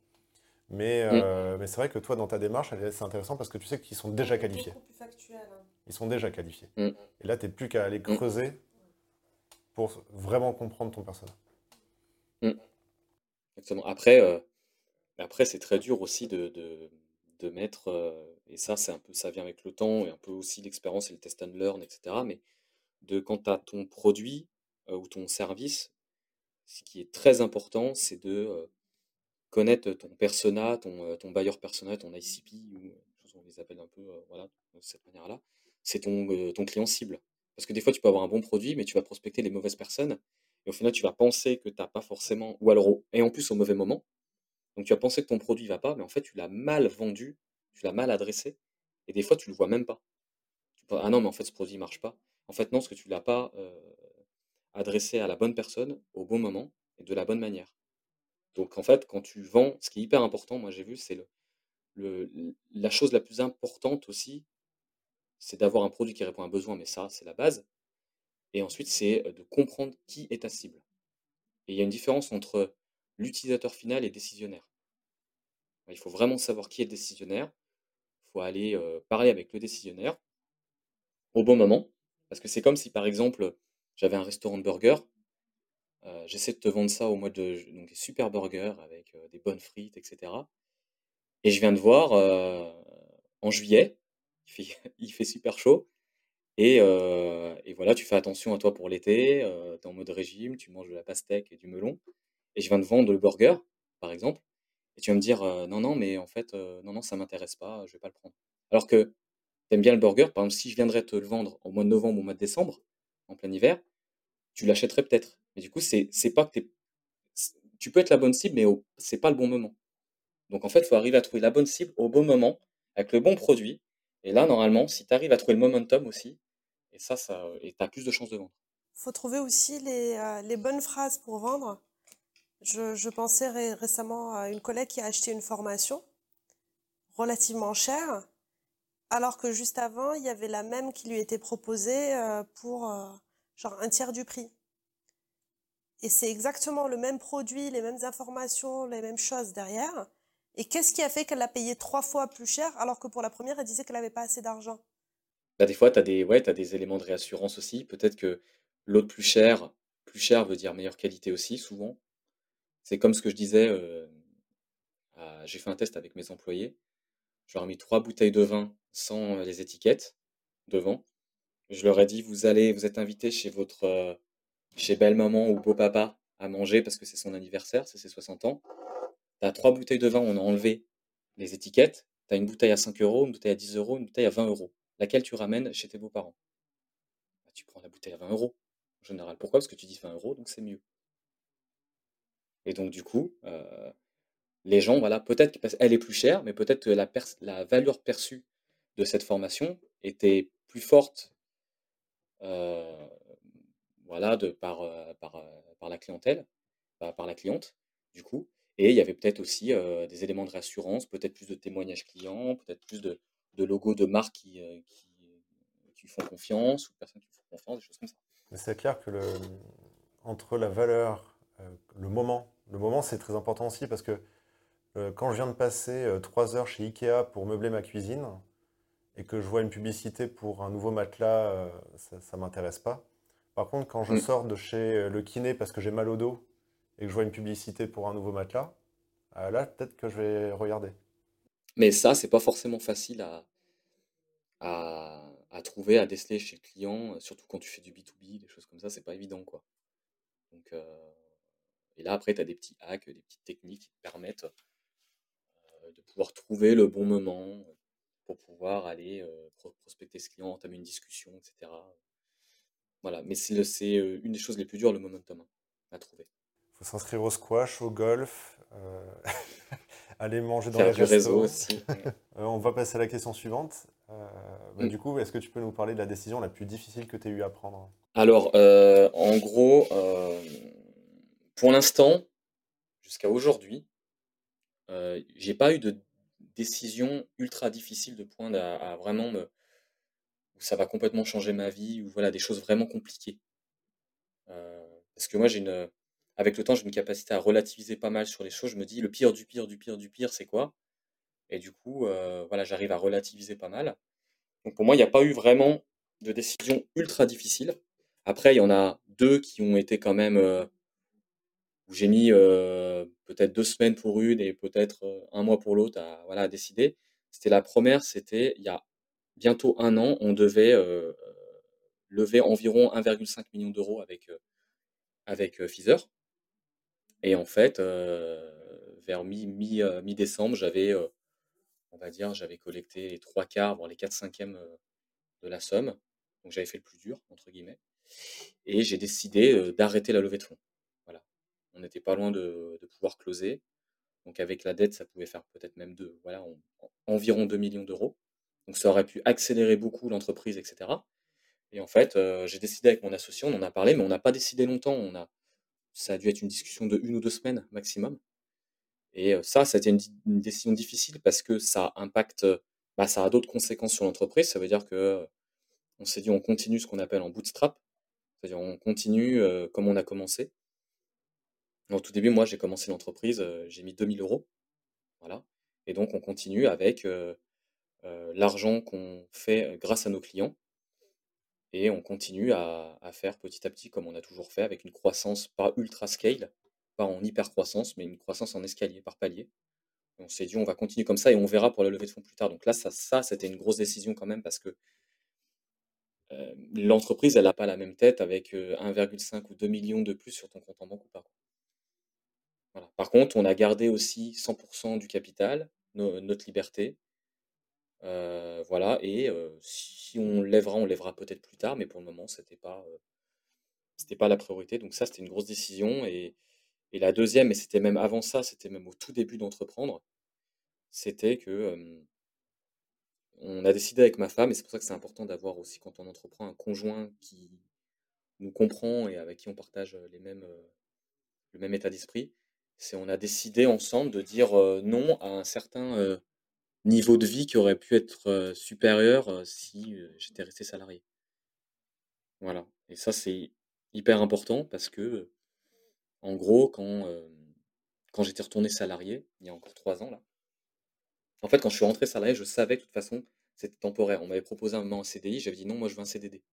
Mais, mm. euh, mais c'est vrai que toi, dans ta démarche, c'est intéressant parce que tu sais qu'ils sont déjà qualifiés. Plus hein. Ils sont déjà qualifiés. Mm. Et là, tu n'es plus qu'à aller mm. creuser pour vraiment comprendre ton personnage. Après, euh, après c'est très dur aussi de, de, mettre, euh, et ça, c'est un peu, ça vient avec le temps et un peu aussi l'expérience et le test and learn, etc. Mais de quand tu as ton produit ou ton service, ce qui est très important, c'est de connaître ton persona, ton, euh, ton buyer persona, ton ICP, ou on les appelle un peu euh, voilà, de cette manière-là, c'est ton, euh, ton client cible. Parce que des fois, tu peux avoir un bon produit, mais tu vas prospecter les mauvaises personnes. Et au final, tu vas penser que tu n'as pas forcément. Ou alors, et en plus, au mauvais moment. Donc, tu vas penser que ton produit ne va pas, mais en fait, tu l'as mal vendu, tu l'as mal adressé. Et des fois, tu le vois même pas. ah non, mais en fait, ce produit ne marche pas. En fait, non, parce que tu ne l'as pas adressé à la bonne personne, au bon moment et de la bonne manière. Donc en fait, quand tu vends, ce qui est hyper important, moi j'ai vu, c'est la chose la plus importante aussi, c'est d'avoir un produit qui répond à un besoin, mais ça, c'est la base. Et ensuite, c'est de comprendre qui est ta cible. Et il y a une différence entre l'utilisateur final et décisionnaire. Il faut vraiment savoir qui est décisionnaire. Il faut aller parler avec le décisionnaire au bon moment. Parce que c'est comme si, par exemple, j'avais un restaurant de burgers euh, j'essaie de te vendre ça au mois de donc des super burgers avec euh, des bonnes frites, etc. Et je viens de voir euh, en juillet, il fait, super chaud. Et, voilà, tu fais attention à toi pour l'été, tu es en mode régime, tu manges de la pastèque et du melon. Et je viens de vendre le burger, par exemple. Et tu vas me dire, non, non, mais en fait, non, non, ça m'intéresse pas, je vais pas le prendre. Alors que tu aimes bien le burger, par exemple, si je viendrais te le vendre au mois de novembre ou au mois de décembre, en plein hiver, tu l'achèterais peut-être. Mais du coup, c'est pas que tu peux être la bonne cible, mais c'est pas le bon moment. Donc en fait, il faut arriver à trouver la bonne cible au bon moment, avec le bon produit. Et là, normalement, si tu arrives à trouver le momentum aussi, et ça, ça et as plus de chances de vendre. Faut trouver aussi les, euh, les, bonnes phrases pour vendre. Je, pensais récemment à une collègue qui a acheté une formation relativement chère, alors que juste avant, il y avait la même qui lui était proposée euh, pour euh, genre un tiers du prix. Et c'est exactement le même produit, les mêmes informations, les mêmes choses derrière. Et qu'est-ce qui a fait qu'elle a payé trois fois plus cher alors que pour la première, elle disait qu'elle n'avait pas assez d'argent? Bah, Des fois, tu as, des, ouais, as des éléments de réassurance aussi. Peut-être que l'autre plus cher, plus cher veut dire meilleure qualité aussi, souvent. C'est comme ce que je disais, euh, j'ai fait un test avec mes employés. Je leur ai mis trois bouteilles de vin sans les étiquettes devant. Je leur ai dit, vous allez, vous êtes invité chez votre, euh, chez belle-maman ou beau-papa à manger parce que c'est son anniversaire, c'est ses 60 ans. Tu as trois bouteilles de vin, on a enlevé les étiquettes. Tu as une bouteille à 5 euros, une bouteille à 10 euros, une bouteille à 20 euros. Laquelle tu ramènes chez tes beaux-parents? Bah, Tu prends la bouteille à 20 euros, en général. Pourquoi? Parce que tu dis 20 euros, donc c'est mieux. Et donc, du coup, euh, les gens, voilà, peut-être qu'elle est plus chère, mais peut-être que la, valeur perçue de cette formation était plus forte euh, voilà, de, par, euh, par, par la clientèle, par la cliente, du coup, et il y avait peut-être aussi des éléments de réassurance, peut-être plus de témoignages clients, peut-être plus de, logos de marques qui, qui, font confiance, ou personnes qui font confiance, des choses comme ça. C'est clair que le, entre la valeur, le moment, le moment c'est très important aussi parce que quand je viens de passer trois heures chez Ikea pour meubler ma cuisine et que je vois une publicité pour un nouveau matelas, ça ne m'intéresse pas. Par contre, quand je mmh. sors de chez le kiné parce que j'ai mal au dos et que je vois une publicité pour un nouveau matelas, euh, là, peut-être que je vais regarder. Mais ça, c'est pas forcément facile à, à, trouver, à déceler chez le client, euh, surtout quand tu fais du B2B, des choses comme ça, c'est pas évident, quoi. Donc, euh, et là, après, tu as des petits hacks, des petites techniques qui te permettent de pouvoir trouver le bon moment pour pouvoir aller prospecter ce client, entamer une discussion, etc. Voilà, mais c'est une des choses les plus dures, le momentum hein, à trouver faut s'inscrire au squash, au golf, euh, aller manger dans les réseaux aussi. Euh, on va passer à la question suivante. Euh, bah, mm. Du coup, est-ce que tu peux nous parler de la décision la plus difficile que tu as eu à prendre? Alors, en gros, pour l'instant, jusqu'à aujourd'hui, j'ai pas eu de décision ultra difficile de point à, vraiment me, où ça va complètement changer ma vie, ou voilà, des choses vraiment compliquées. parce que moi, j'ai une, avec le temps, j'ai une capacité à relativiser pas mal sur les choses. Je me dis, le pire du pire du pire du pire, c'est quoi? Et du coup, euh, voilà, j'arrive à relativiser pas mal. Donc pour moi, il n'y a pas eu vraiment de décision ultra difficile. Après, il y en a deux qui ont été quand même euh, où j'ai mis euh, peut-être deux semaines pour une et peut-être un mois pour l'autre à, voilà, à décider. C'était la première, c'était il y a bientôt un an, on devait lever environ 1,5 million d'euros avec, avec. Et en fait, euh, vers mi, mi, euh, décembre j'avais, euh, on va dire, j'avais collecté les trois quarts, voire les quatre cinquièmes de la somme. Donc j'avais fait le plus dur, entre guillemets. Et j'ai décidé d'arrêter la levée de fonds. On n'était pas loin de, pouvoir closer. Donc avec la dette, ça pouvait faire peut-être même deux, voilà, environ 2 millions d'euros. Donc ça aurait pu accélérer beaucoup l'entreprise, etc. Et en fait, j'ai décidé avec mon associé, on en a parlé, mais on n'a pas décidé longtemps. On a, ça a dû être une discussion de une ou deux semaines maximum. Et ça, ça a été une, décision difficile parce que ça impacte, bah, ça a d'autres conséquences sur l'entreprise. Ça veut dire que on s'est dit on continue ce qu'on appelle en bootstrap, c'est-à-dire on continue comme on a commencé. Au tout début, moi, j'ai commencé l'entreprise, j'ai mis 2000 euros, voilà. Et donc on continue avec l'argent qu'on fait grâce à nos clients et on continue à, faire petit à petit comme on a toujours fait, avec une croissance pas ultra scale, pas en hyper croissance, mais une croissance en escalier par palier. on s'est dit, on va continuer comme ça et on verra pour la levée de fonds plus tard. Donc là, ça, ça c'était une grosse décision quand même parce que euh, l'entreprise, elle n'a pas la même tête avec 1,5 euh, ou 2 millions de plus sur ton compte en banque ou pas. Par contre, on a gardé aussi 100% du capital, notre liberté. Euh, voilà, et si on lèvera, on lèvera peut-être plus tard, mais pour le moment, c'était pas, c'était pas la priorité. Donc ça, c'était une grosse décision. Et, la deuxième, et c'était même avant ça, c'était même au tout début d'entreprendre, c'était que on a décidé avec ma femme, et c'est pour ça que c'est important d'avoir aussi quand on entreprend un conjoint qui nous comprend et avec qui on partage mêmes, le même état d'esprit, c'est on a décidé ensemble de dire non à un certain niveau de vie qui aurait pu être supérieur si j'étais resté salarié. Voilà. Et ça, c'est hyper important parce que, en gros, quand, j'étais retourné salarié, il y a encore trois ans, là, en fait, quand je suis rentré salarié, je savais que de toute façon, c'était temporaire. On m'avait proposé un moment un CDI, j'avais dit non, moi je veux un CDD.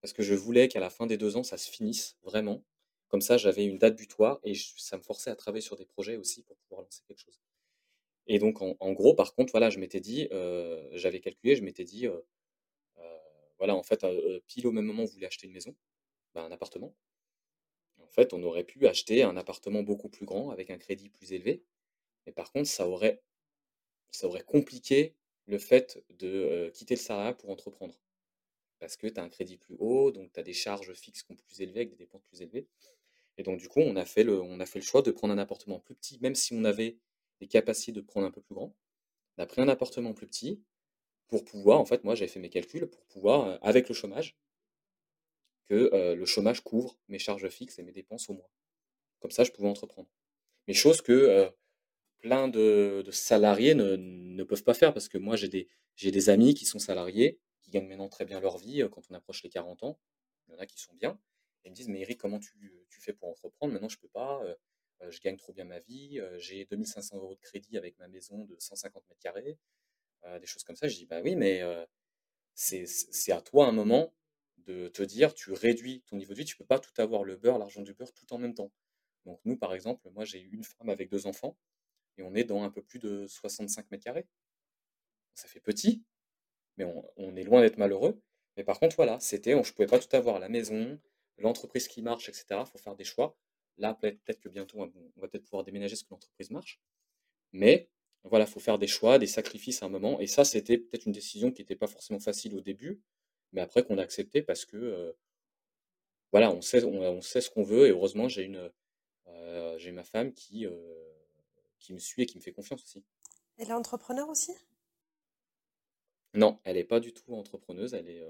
Parce que je voulais qu'à la fin des deux ans, ça se finisse vraiment. Comme ça, j'avais une date butoir et ça me forçait à travailler sur des projets aussi pour pouvoir lancer quelque chose. Et donc, en, gros, par contre, voilà, je m'étais dit, euh, j'avais calculé, je m'étais dit, euh, euh, voilà, en fait, pile au même moment, vous voulez acheter une maison, ben, un appartement. En fait, on aurait pu acheter un appartement beaucoup plus grand avec un crédit plus élevé. Mais par contre, ça aurait ça aurait compliqué le fait de quitter le salariat pour entreprendre. Parce que tu as un crédit plus haut, donc tu as des charges fixes plus élevées, avec des dépenses plus élevées. Et donc, du coup, on a, fait le, choix de prendre un appartement plus petit, même si on avait les capacités de prendre un peu plus grand. On a pris un appartement plus petit pour pouvoir, en fait, moi j'avais fait mes calculs, pour pouvoir, avec le chômage, que le chômage couvre mes charges fixes et mes dépenses au mois. Comme ça, je pouvais entreprendre. Mais chose que plein de, salariés ne, peuvent pas faire parce que moi, j'ai des, des amis qui sont salariés, qui gagnent maintenant très bien leur vie euh, quand on approche les 40 ans. Il y en a qui sont bien. Ils me disent, mais Eric, comment tu, fais pour entreprendre? Maintenant, je ne peux pas. Euh, euh, je gagne trop bien ma vie. j'ai 2500 euros de crédit avec ma maison de 150 mètres carrés. des choses comme ça. Je dis, bah oui, mais c'est à toi un moment de te dire, tu réduis ton niveau de vie. Tu ne peux pas tout avoir, le beurre, l'argent du beurre, tout en même temps. Donc nous, par exemple, moi j'ai une femme avec deux enfants et on est dans un peu plus de 65 mètres carrés. Ça fait petit, mais on, est loin d'être malheureux. Mais par contre, voilà, c'était, je ne pouvais pas tout avoir, la maison, l'entreprise qui marche, etc. Il faut faire des choix. Là, peut-être que bientôt, on va peut-être pouvoir déménager ce que l'entreprise marche. Mais voilà, il faut faire des choix, des sacrifices à un moment. Et ça, c'était peut-être une décision qui n'était pas forcément facile au début, mais après qu'on a accepté parce que, euh, voilà, on sait, on, sait ce qu'on veut. Et heureusement, j'ai une, euh, j'ai ma femme qui, euh, qui me suit et qui me fait confiance aussi. Elle est entrepreneur aussi? Non, elle n'est pas du tout entrepreneuse, elle est,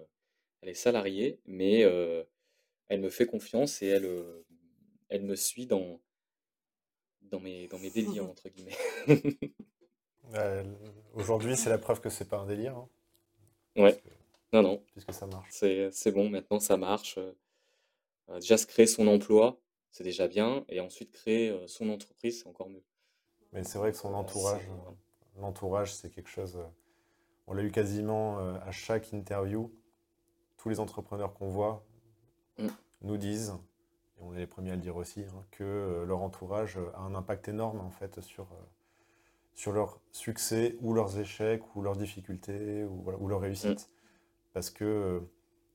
elle est salariée, mais euh, elle me fait confiance et elle, euh, elle me suit dans, dans, mes, dans mes délires, entre guillemets. Aujourd'hui, c'est la preuve que c'est pas un délire. Hein. Ouais. non, non. Puisque ça marche. C'est bon, maintenant ça marche. déjà, se créer son emploi, c'est déjà bien. Et ensuite, créer son entreprise, c'est encore mieux. Mais c'est vrai que son entourage, euh, l'entourage, c'est quelque chose. Euh, on l'a eu quasiment euh, à chaque interview. Tous les entrepreneurs qu'on voit mm. nous disent, et on est les premiers à le dire aussi, hein, que leur entourage a un impact énorme en fait sur, sur leur succès ou leurs échecs ou leurs difficultés ou, ou leur réussite. Mm. Parce que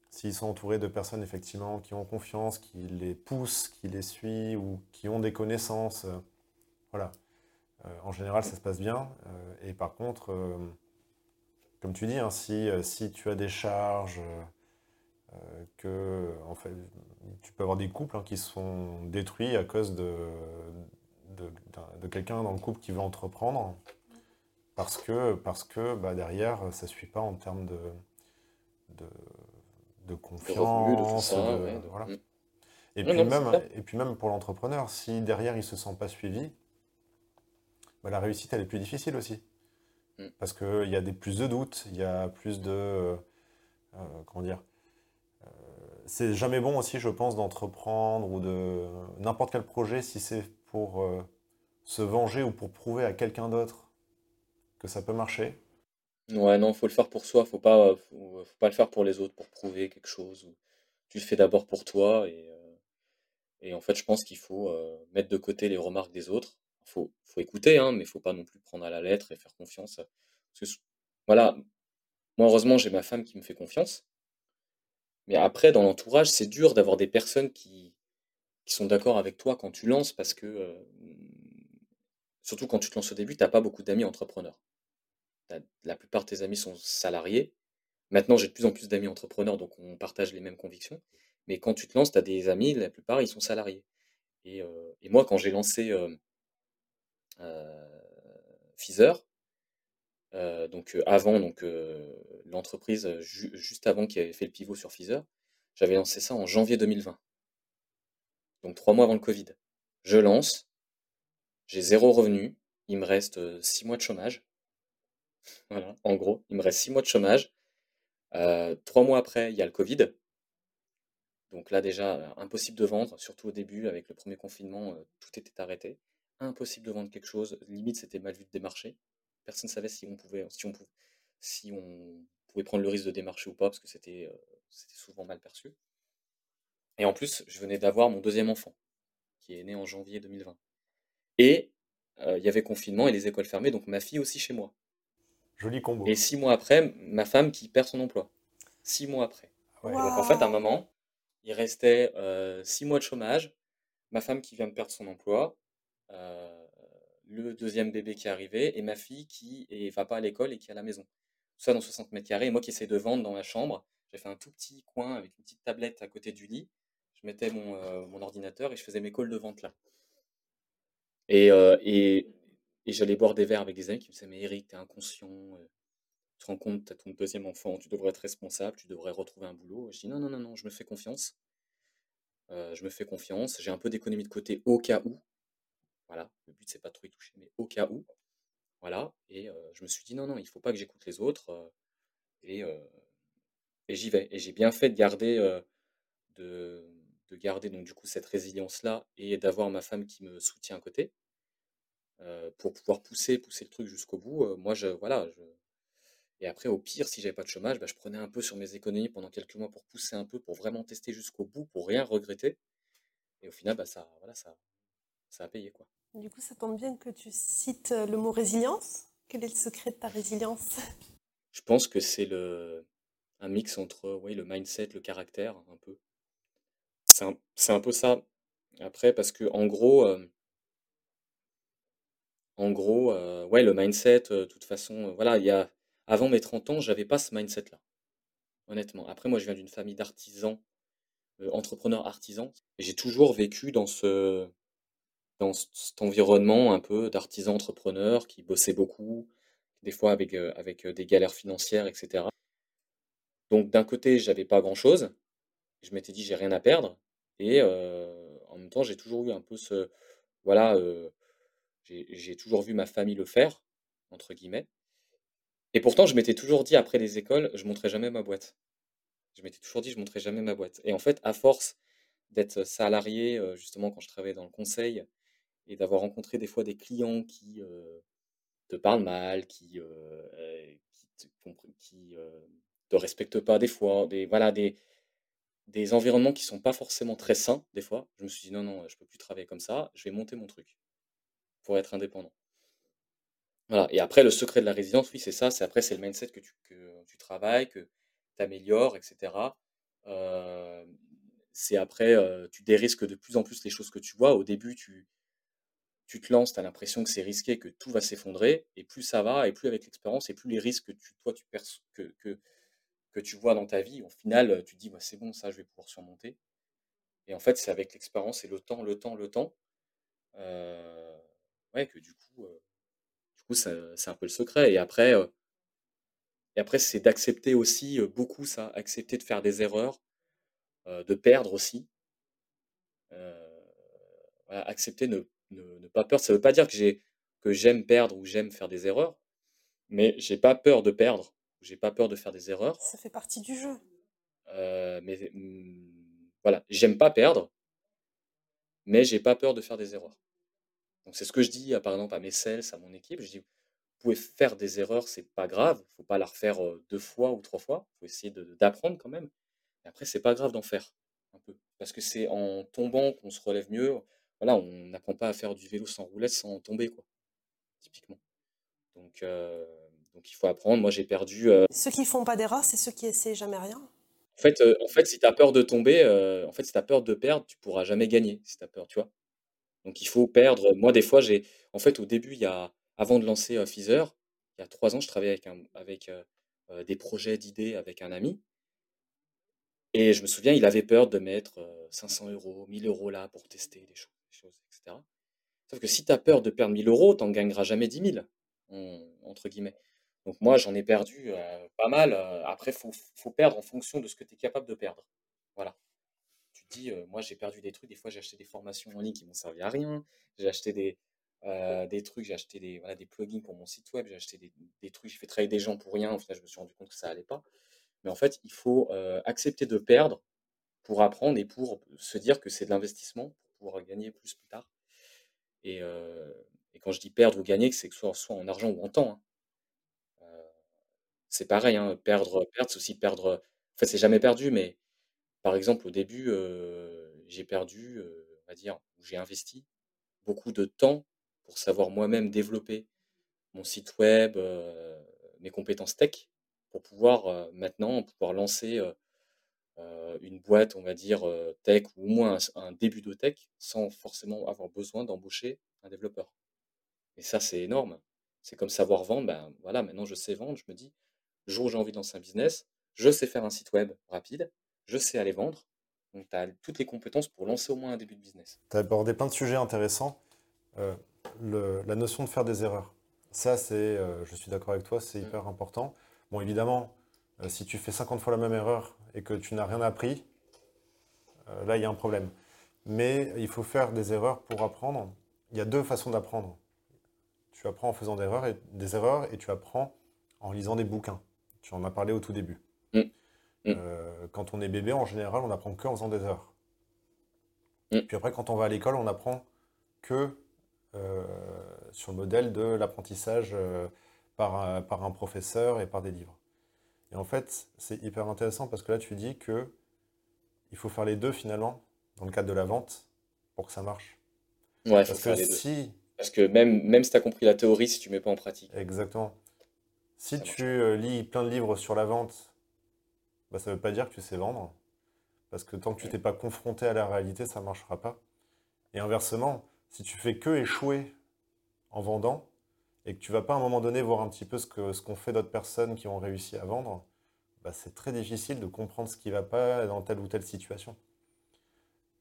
s'ils sont entourés de personnes effectivement qui ont confiance, qui les poussent, qui les suivent ou qui ont des connaissances, voilà, euh, en général, ça se passe bien. Euh, et par contre, euh, comme tu dis, hein, si, si, tu as des charges, que en fait, tu peux avoir des couples hein, qui sont détruits à cause de, de, quelqu'un dans le couple qui veut entreprendre, parce que, parce que bah, derrière, ça ne suit pas en termes de, de, confiance. et, puis même, et puis même pour l'entrepreneur, si derrière il ne se sent pas suivi, bah, la réussite, elle est plus difficile aussi. Mm. Parce qu'il y a des, plus de doutes, il y a plus de... Euh, euh, comment dire euh, C'est jamais bon aussi, je pense, d'entreprendre ou de n'importe quel projet si c'est pour se venger ou pour prouver à quelqu'un d'autre que ça peut marcher. Ouais, non, faut le faire pour soi, faut pas, faut, pas le faire pour les autres, pour prouver quelque chose. Tu le fais d'abord pour toi et, en fait, je pense qu'il faut mettre de côté les remarques des autres faut, faut écouter, hein, mais faut pas non plus prendre à la lettre et faire confiance. Parce que, voilà, moi, heureusement, j'ai ma femme qui me fait confiance. Mais après, dans l'entourage, c'est dur d'avoir des personnes qui, qui sont d'accord avec toi quand tu lances parce que, euh, surtout quand tu te lances au début, tu n'as pas beaucoup d'amis entrepreneurs. La plupart de tes amis sont salariés. Maintenant, j'ai de plus en plus d'amis entrepreneurs, donc on partage les mêmes convictions. Mais quand tu te lances, tu as des amis, la plupart, ils sont salariés. Et, euh, moi, quand j'ai lancé euh, euh donc avant donc l'entreprise, juste avant qui avait fait le pivot sur Fizer, j'avais lancé ça en janvier 2020. Donc trois mois avant le Covid. Je lance, j'ai zéro revenu, il me reste six mois de chômage. Voilà, en gros, il me reste six mois de chômage. trois mois après, il y a le Covid. Donc là déjà, impossible de vendre, surtout au début, avec le premier confinement, tout était arrêté. Impossible de vendre quelque chose, limite c'était mal vu de démarcher. Personne ne savait si on pouvait, si on pouvait, si on pouvait prendre le risque de démarcher ou pas, parce que c'était souvent mal perçu. Et en plus, je venais d'avoir mon deuxième enfant, qui est né en janvier 2020. Et il y avait confinement et les écoles fermées, donc ma fille aussi chez moi. Joli combo. Et six mois après, ma femme qui perd son emploi. Six mois après. Donc en fait, à un moment, il restait six mois de chômage, ma femme qui vient de perdre son emploi, le deuxième bébé qui est arrivé, et ma fille qui ne va pas à l'école et qui est à la maison. Tout ça dans 60 mètres carrés, et moi qui essaie de vendre dans ma chambre. J'ai fait un tout petit coin avec une petite tablette à côté du lit. Je mettais mon, mon ordinateur et je faisais mes calls de vente là. Et, et, et j'allais boire des verres avec des amis qui me disaient Mais Eric, t'es inconscient, tu te rends compte, tu as ton deuxième enfant, tu devrais être responsable, tu devrais retrouver un boulot. Je dis Non, non, non, non, je me fais confiance. je me fais confiance. J'ai un peu d'économie de côté au cas où. Voilà, le but c'est pas trop y toucher, mais au cas où. Voilà, et je me suis dit non, non, il faut pas que j'écoute les autres. et, et j'y vais. Et j'ai bien fait de garder, de, de, garder donc du coup cette résilience-là et d'avoir ma femme qui me soutient à côté pour pouvoir pousser, pousser le truc jusqu'au bout. moi, je, voilà. Et après, au pire, si j'avais pas de chômage, bah, je prenais un peu sur mes économies pendant quelques mois pour pousser un peu, pour vraiment tester jusqu'au bout, pour rien regretter. Et au final, bah, ça, voilà, ça, ça a payé. Quoi. Du coup, ça tombe bien que tu cites le mot résilience. Quel est le secret de ta résilience? Je pense que c'est le, un mix entre le mindset, le caractère, un peu. C'est un, un, peu ça. Après, parce que en gros, en gros, ouais, le mindset, de toute façon, voilà, il y a, avant mes 30 ans, j'avais pas ce mindset-là. Honnêtement. Après, moi, je viens d'une famille d'artisans, entrepreneurs artisans. J'ai toujours vécu dans ce, dans cet environnement un peu d'artisans entrepreneurs qui bossaient beaucoup, des fois avec, avec des galères financières, etc. Donc d'un côté, j'avais pas grand-chose. Je m'étais dit, j'ai rien à perdre. Et en même temps, j'ai toujours eu un peu ce... Voilà, j'ai toujours vu ma famille le faire, entre guillemets. Et pourtant, je m'étais toujours dit, après les écoles, je montrerai jamais ma boîte. Je m'étais toujours dit, je montrerai jamais ma boîte. Et en fait, à force d'être salarié, justement, quand je travaillais dans le conseil, et d'avoir rencontré des fois des clients qui te parlent mal, qui, qui, te, respectent pas des fois, des, voilà, des, des environnements qui sont pas forcément très sains, des fois, je me suis dit, non, non, je peux plus travailler comme ça, je vais monter mon truc pour être indépendant. Voilà. Et après, le secret de la résilience, oui, c'est ça. C'est après, c'est le mindset que tu, que tu travailles, que tu améliores, etc. Euh, c'est après, euh, tu dérisques de plus en plus les choses que tu vois. Au début, tu, tu te lances, tu as l'impression que c'est risqué, que tout va s'effondrer. Et plus ça va, et plus avec l'expérience, et plus les risques que tu, toi, tu que, que, tu vois dans ta vie, au final, tu te dis, bah, c'est bon, ça, je vais pouvoir surmonter. Et en fait, c'est avec l'expérience et le temps, le temps, le temps. Euh, ouais, que du coup, euh, du coup c'est un peu le secret. Et après, euh, et après c'est d'accepter aussi beaucoup ça, accepter de faire des erreurs, de perdre aussi. accepter ne, ne, pas peur. Ça ne veut pas dire que j'ai que j'aime perdre ou j'aime faire des erreurs, mais j'ai pas peur de perdre, j'ai pas peur de faire des erreurs. Ça fait partie du jeu. mais mmh, voilà, j'aime pas perdre, mais j'ai pas peur de faire des erreurs. Donc c'est ce que je dis, par exemple, à mes sales, à mon équipe. Je dis, vous pouvez faire des erreurs, c'est pas grave. Il faut pas la refaire deux fois ou trois fois. Il faut essayer d'apprendre quand même. Et après, c'est pas grave d'en faire un peu. Parce que c'est en tombant qu'on se relève mieux, voilà, on n'apprend pas à faire du vélo sans roulette sans tomber, quoi, typiquement. Donc, donc il faut apprendre. Moi, j'ai perdu. Ceux qui font pas d'erreur, c'est ceux qui essaient jamais rien. En fait, en fait, si tu as peur de tomber, en fait, si tu as peur de perdre, tu pourras jamais gagner si tu as peur, tu vois. Donc il faut perdre. Moi, des fois, j'ai. En fait, au début, il y a... avant de lancer euh, Feezer, il y a trois ans, je travaillais avec, un... avec des projets d'idées avec un ami. Et je me souviens, il avait peur de mettre 500 euros, 1000 euros là pour tester des choses, choses etc. Sauf que si tu as peur de perdre 1000 euros, tu n'en gagneras jamais 10 000, entre guillemets. Donc moi, j'en ai perdu pas mal. Après, il faut, faut, perdre en fonction de ce que tu es capable de perdre. Voilà. Tu te dis, moi, j'ai perdu des trucs. Des fois, j'ai acheté des formations en ligne qui m'ont servi à rien. J'ai acheté des, des trucs, j'ai acheté des, voilà, des plugins pour mon site web, j'ai acheté des, des trucs, j'ai fait travailler des gens pour rien. Au final, je me suis rendu compte que ça allait pas. Mais en fait, il faut accepter de perdre pour apprendre et pour se dire que c'est de l'investissement pouvoir gagner plus plus tard. Et, et quand je dis perdre ou gagner, c'est que soit, soit en argent ou en temps. Hein c'est pareil, hein, perdre, perdre, c'est aussi perdre. En fait, c'est jamais perdu, mais par exemple, au début, j'ai perdu, on va dire, j'ai investi beaucoup de temps pour savoir moi-même développer mon site web, mes compétences tech, pour pouvoir maintenant pouvoir lancer une boîte, on va dire, tech, ou au moins un, début de tech, sans forcément avoir besoin d'embaucher un développeur. Et ça, c'est énorme. C'est comme savoir vendre. Ben voilà, maintenant je sais vendre. Je me dis, le jour où j'ai envie de lancer un business, je sais faire un site web rapide, je sais aller vendre. Donc, tu as toutes les compétences pour lancer au moins un début de business. Tu as abordé plein de sujets intéressants. Euh, la notion de faire des erreurs. Ça, c'est, euh, je suis d'accord avec toi, c'est mmh. hyper important. Bon, évidemment, euh, si tu fais 50 fois la même erreur et que tu n'as rien appris, là, il y a un problème. Mais il faut faire des erreurs pour apprendre. Il y a deux façons d'apprendre. Tu apprends en faisant des erreurs et, des erreurs et tu apprends en lisant des bouquins. Tu en as parlé au tout début. Mm. Mm. Euh, quand on est bébé, en général, on apprend que en faisant des heures. Mm. Puis après, quand on va à l'école, on apprend que euh, sur le modèle de l'apprentissage euh, par, par, un professeur et par des livres. Et en fait, c'est hyper intéressant parce que là, tu dis que il faut faire les deux finalement dans le cadre de la vente pour que ça marche. Ouais, parce que si... Parce que même, même si tu as compris la théorie, si tu ne mets pas en pratique. Exactement. Si tu euh, lis plein de livres sur la vente, bah, ça ne veut pas dire que tu sais vendre. Parce que tant que tu t'es pas confronté à la réalité, ça ne marchera pas. Et inversement, si tu fais que échouer en vendant, et que tu vas pas à un moment donné voir un petit peu ce qu'ont ce fait d'autres personnes qui ont réussi à vendre, bah, c'est très difficile de comprendre ce qui ne va pas dans telle ou telle situation.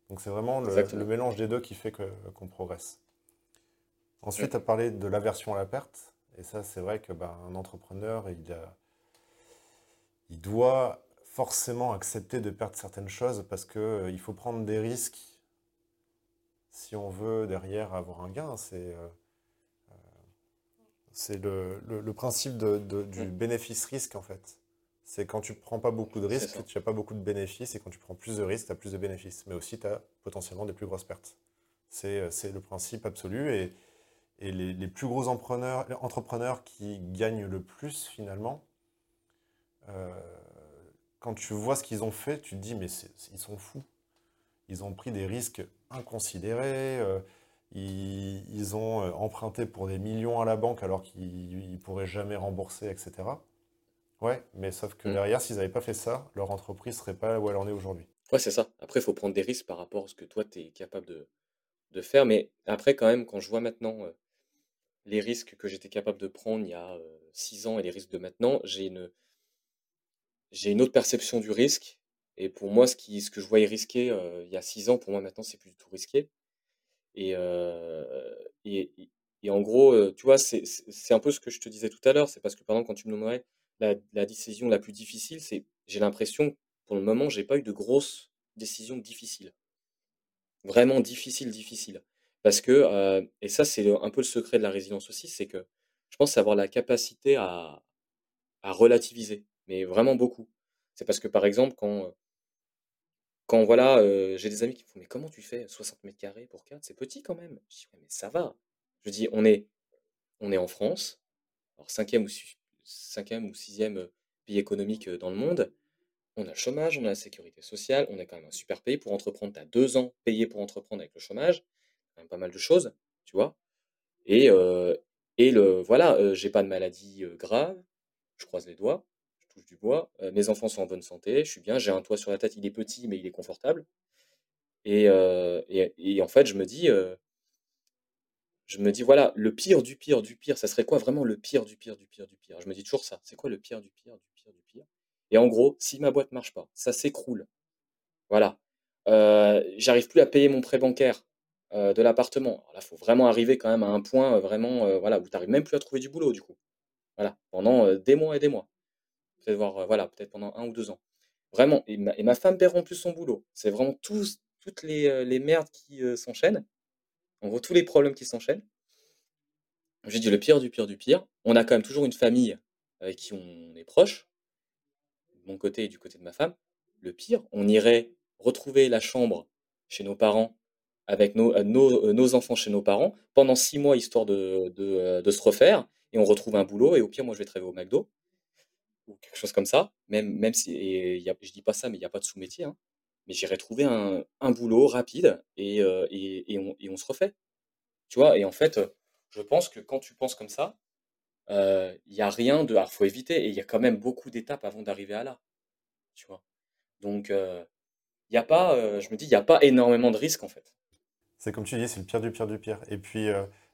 Donc c'est vraiment le, mélange des deux qui fait qu'on progresse. Ensuite, tu as parlé de l'aversion à la perte. Et ça, c'est vrai que ben, un entrepreneur, il, il doit forcément accepter de perdre certaines choses parce qu'il euh, il faut prendre des risques si on veut derrière avoir un gain. C'est euh, c'est le, le, principe de, du bénéfice-risque en fait. C'est quand tu ne prends pas beaucoup de risques, tu n'as pas beaucoup de bénéfices, et quand tu prends plus de risques, tu as plus de bénéfices. Mais aussi, tu as potentiellement des plus grosses pertes. C'est le principe absolu. Et, et les, plus gros entrepreneurs, entrepreneurs, qui gagnent le plus finalement, euh, quand tu vois ce qu'ils ont fait, tu te dis mais ils sont fous. Ils ont pris des risques inconsidérés, euh, ils, ont euh, emprunté pour des millions à la banque alors qu'ils ne pourraient jamais rembourser, etc. Ouais, mais sauf que mm. derrière, s'ils n'avaient pas fait ça, leur entreprise ne serait pas où elle en est aujourd'hui. Ouais, c'est ça. Après, il faut prendre des risques par rapport à ce que toi, tu es capable de, de, faire. Mais après, quand même, quand je vois maintenant les risques que j'étais capable de prendre il y a six ans et les risques de maintenant, j'ai une, j'ai une autre perception du risque. Et pour moi, ce, qui, ce que je voyais risqué il y a six ans, pour moi maintenant, c'est plus du tout risqué. Et, et, en gros, tu vois, c'est un peu ce que je te disais tout à l'heure. C'est parce que, par exemple, quand tu me la, la décision la plus difficile, c'est j'ai l'impression, pour le moment, j'ai pas eu de grosses décisions difficiles. Vraiment difficiles, difficiles. Parce que, et ça, c'est un peu le secret de la résilience aussi, c'est que je pense avoir la capacité à, à relativiser, mais vraiment beaucoup. C'est parce que, par exemple, quand, quand voilà, j'ai des amis qui me font, mais comment tu fais 60 mètres carrés pour 4 C'est petit quand même. Je dis, mais ça va. Je dis, on est, on est en France, alors cinquième ou, cinquième ou sixième pays économique dans le monde. On a le chômage, on a la sécurité sociale, on est quand même un super pays. Pour entreprendre, tu as deux ans payé pour entreprendre avec le chômage pas mal de choses, tu vois. Et, et le, voilà, j'ai pas de maladie grave, je croise les doigts, du bois, mes enfants sont en bonne santé, je suis bien, j'ai un toit sur la tête, il est petit, mais il est confortable. Et, en fait, je me dis, je me dis, voilà, le pire du pire du pire, ça serait quoi vraiment le pire du pire du pire du pire? Je me dis toujours ça, c'est quoi le pire du pire du pire du pire? Et en gros, si ma boîte marche pas, ça s'écroule. Voilà. J'arrive plus à payer mon prêt bancaire de l'appartement. Là, il faut vraiment arriver quand même à un point vraiment voilà, où tu n'arrives même plus à trouver du boulot, du coup. Voilà, pendant des mois et des mois. Voir, voilà, peut-être pendant un ou deux ans. Vraiment, et ma, femme perd en plus son boulot. C'est vraiment tous, toutes les, les merdes qui s'enchaînent. En gros, tous les problèmes qui s'enchaînent. J'ai dit le pire du pire du pire. On a quand même toujours une famille avec qui on est proche, de mon côté et du côté de ma femme. Le pire, on irait retrouver la chambre chez nos parents avec nos, euh, nos, euh, enfants chez nos parents pendant six mois histoire de, de, euh, de, se refaire et on retrouve un boulot et au pire moi je vais travailler au McDo ou quelque chose comme ça même même si et y a, je dis pas ça mais il n'y a pas de sous-métier hein mais j'irai trouver un, un, boulot rapide et, euh, et, et, on, et, on, se refait. Tu vois, et en fait, je pense que quand tu penses comme ça, il euh, n'y a rien de. Alors, faut éviter, et il y a quand même beaucoup d'étapes avant d'arriver à là. Tu vois. Donc, il euh, y a pas, euh, je me dis, il n'y a pas énormément de risques en fait. C'est comme tu dis, c'est le pire du pire du pire. Et puis,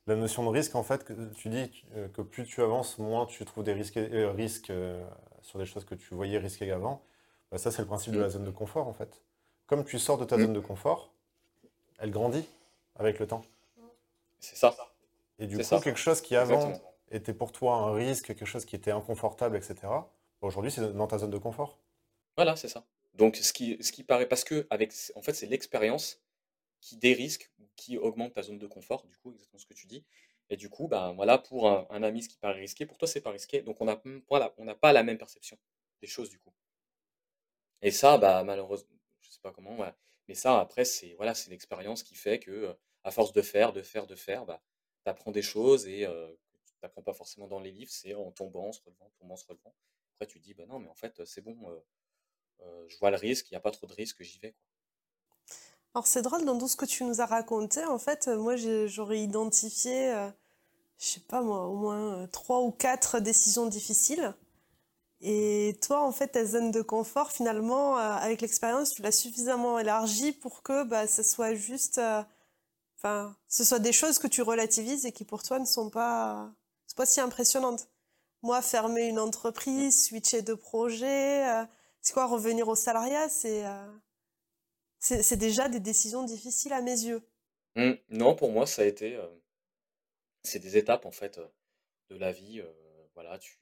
la notion de risque, en fait, que tu dis que plus tu avances, moins tu trouves des risques, risques sur des choses que tu voyais risquer avant. Bah, ça, c'est le principe de la zone de confort, en fait comme tu sors de ta zone de confort, elle grandit avec le temps. C'est ça. Et du coup, ça. quelque chose qui avant Exactement. était pour toi un risque, quelque chose qui était inconfortable, etc., aujourd'hui, c'est dans ta zone de confort. Voilà, c'est ça. Donc, ce qui, ce qui paraît, parce que, avec, en fait, c'est l'expérience qui dérisque, qui augmente ta zone de confort, du coup, exactement ce que tu dis. Et du coup, ben, voilà, pour un, ami, ce qui paraît risqué, pour toi, c'est pas risqué. Donc, on n'a voilà, pas la même perception des choses, du coup. Et ça, bah, malheureusement, pas comment, mais ça, après, c'est voilà, l'expérience qui fait que, à force de faire, de faire, de faire, bah, tu apprends des choses et euh, tu n'apprends pas forcément dans les livres, c'est en tombant, en se relevant, tombant, en se relevant. Après, tu te dis, bah non, mais en fait, c'est bon, euh, euh, je vois le risque, il n'y a pas trop de risque, j'y vais. Alors, c'est drôle, dans tout ce que tu nous as raconté, en fait, moi, j'aurais identifié, je sais pas moi, au moins trois ou quatre décisions difficiles. Et toi, en fait, ta zone de confort, finalement, euh, avec l'expérience, tu l'as suffisamment élargie pour que bah, ce soit juste, euh, enfin, ce soit des choses que tu relativises et qui pour toi ne sont pas, c'est pas si impressionnantes. Moi, fermer une entreprise, switcher de projet, euh, c'est quoi revenir au salariat, c'est, euh, c'est déjà des décisions difficiles à mes yeux. Mmh, non, pour moi, ça a été, euh, c'est des étapes en fait de la vie. voilà, tu,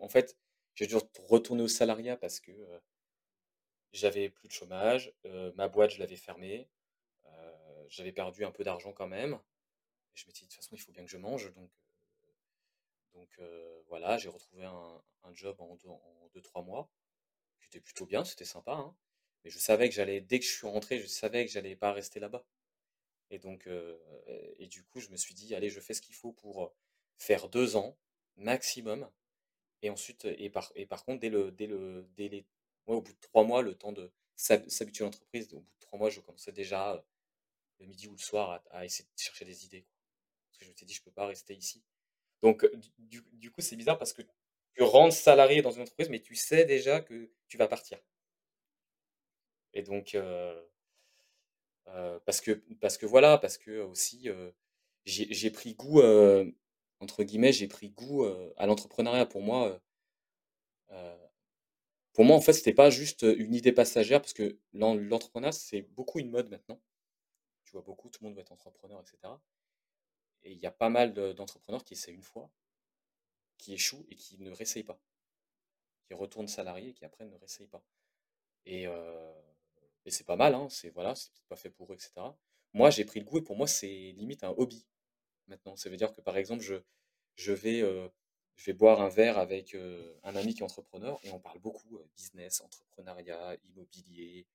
en fait j'ai dû retourner au salariat parce que euh, j'avais plus de chômage, euh, ma boîte, je l'avais fermée, euh, j'avais perdu un peu d'argent quand même. Je me suis dit, de toute façon, il faut bien que je mange. Donc, voilà, j'ai retrouvé un, job en 2-3 mois, qui était plutôt bien, c'était sympa. Hein, mais je savais que j'allais, dès que je suis rentré, je savais que j'allais pas rester là-bas. Et donc, et du coup, je me suis dit, allez, je fais ce qu'il faut pour faire deux ans maximum et ensuite, et par, et par contre, dès le, dès le, dès les, ouais, au bout de trois mois, le temps de s'habituer à l'entreprise, au bout de trois mois, je commençais déjà euh, le midi ou le soir à, essayer de chercher des idées. Parce que je me suis dit, je peux pas rester ici. Donc, du, du coup, c'est bizarre parce que tu rentres salarié dans une entreprise, mais tu sais déjà que tu vas partir. Et donc, euh, euh, parce, que, parce que voilà, parce que aussi, euh, j'ai pris goût entre guillemets, j'ai pris goût à l'entrepreneuriat. Pour moi, pour moi, en fait, c'était pas juste une idée passagère, parce que l'entrepreneuriat, c'est beaucoup une mode maintenant. Tu vois beaucoup, tout le monde veut être entrepreneur, etc. Et il y a pas mal d'entrepreneurs qui essaient une fois, qui échouent et qui ne réessayent pas. Qui retournent salariés et qui après ne réessayent pas. Et, et c'est pas mal, hein, c'est voilà, c'est pas fait pour eux, etc. Moi, j'ai pris le goût et pour moi, c'est limite un hobby maintenant. Ça veut dire que par exemple, je, je, vais, euh, je vais boire un verre avec euh, un ami qui est entrepreneur et on parle beaucoup euh, business, entrepreneuriat, immobilier,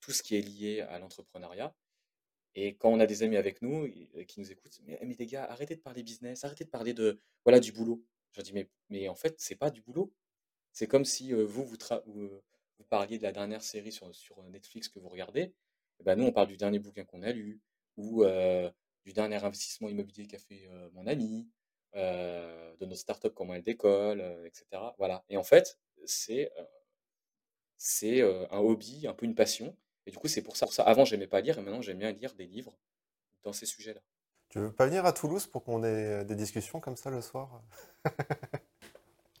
tout ce qui est lié à l'entrepreneuriat. Et quand on a des amis avec nous qui nous écoutent, mais, les gars, arrêtez de parler business, arrêtez de parler de voilà du boulot. Je leur dis mais, mais en fait, c'est pas du boulot. C'est comme si vous, vous, vous, parliez de la dernière série sur, sur Netflix que vous regardez. Et ben nous, on parle du dernier bouquin qu'on a lu, ou du dernier investissement immobilier qu'a fait mon ami, de notre startup, comment elle décolle, etc. Voilà. Et en fait, c'est c'est un hobby, un peu une passion. Et du coup, c'est pour ça. Pour ça. Avant, j'aimais pas lire, et maintenant, j'aime bien lire des livres dans ces sujets-là. Tu veux pas venir à Toulouse pour qu'on ait des discussions comme ça le soir?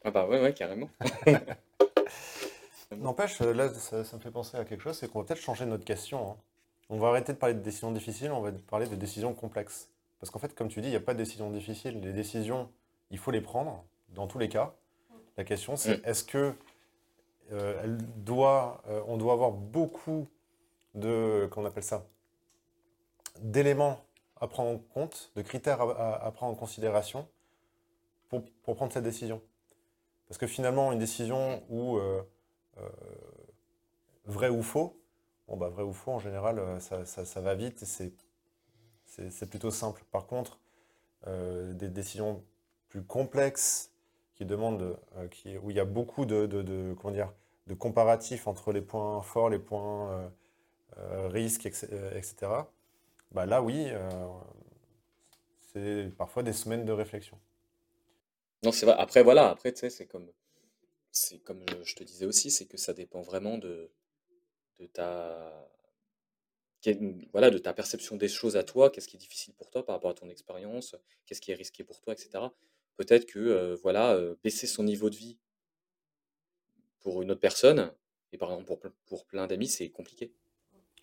Ah bah ouais, ouais, carrément. N'empêche, là, ça, me fait penser à quelque chose, c'est qu'on va peut-être changer notre question. Hein. On va arrêter de parler de décisions difficiles, on va parler de décisions complexes. Parce qu'en fait, comme tu dis, il n'y a pas de décisions difficiles. Les décisions, il faut les prendre, dans tous les cas. La question, c'est mm. est-ce que euh, elle doit, euh, on doit avoir beaucoup de, qu'on appelle ça, d'éléments à prendre en compte, de critères à, prendre en considération pour, prendre cette décision? Parce que finalement, une décision où euh, vrai ou faux, Bon, bah, vrai ou faux, en général, euh, ça, va vite et c'est plutôt simple. Par contre, euh, des décisions plus complexes qui demandent, euh, qui, où il y a beaucoup de, de, comment dire, de comparatifs entre les points forts, les points risques, etc. Bah, là, oui, c'est parfois des semaines de réflexion. Non, c'est vrai. Après, voilà, après, tu sais, c'est comme, c'est comme je te disais aussi, c'est que ça dépend vraiment de, de ta, voilà, de ta perception des choses à toi, qu'est-ce qui est difficile pour toi par rapport à ton expérience, qu'est-ce qui est risqué pour toi, etc. Peut-être que euh, voilà, euh, baisser son niveau de vie pour une autre personne, et par exemple pour, pour plein d'amis, c'est compliqué.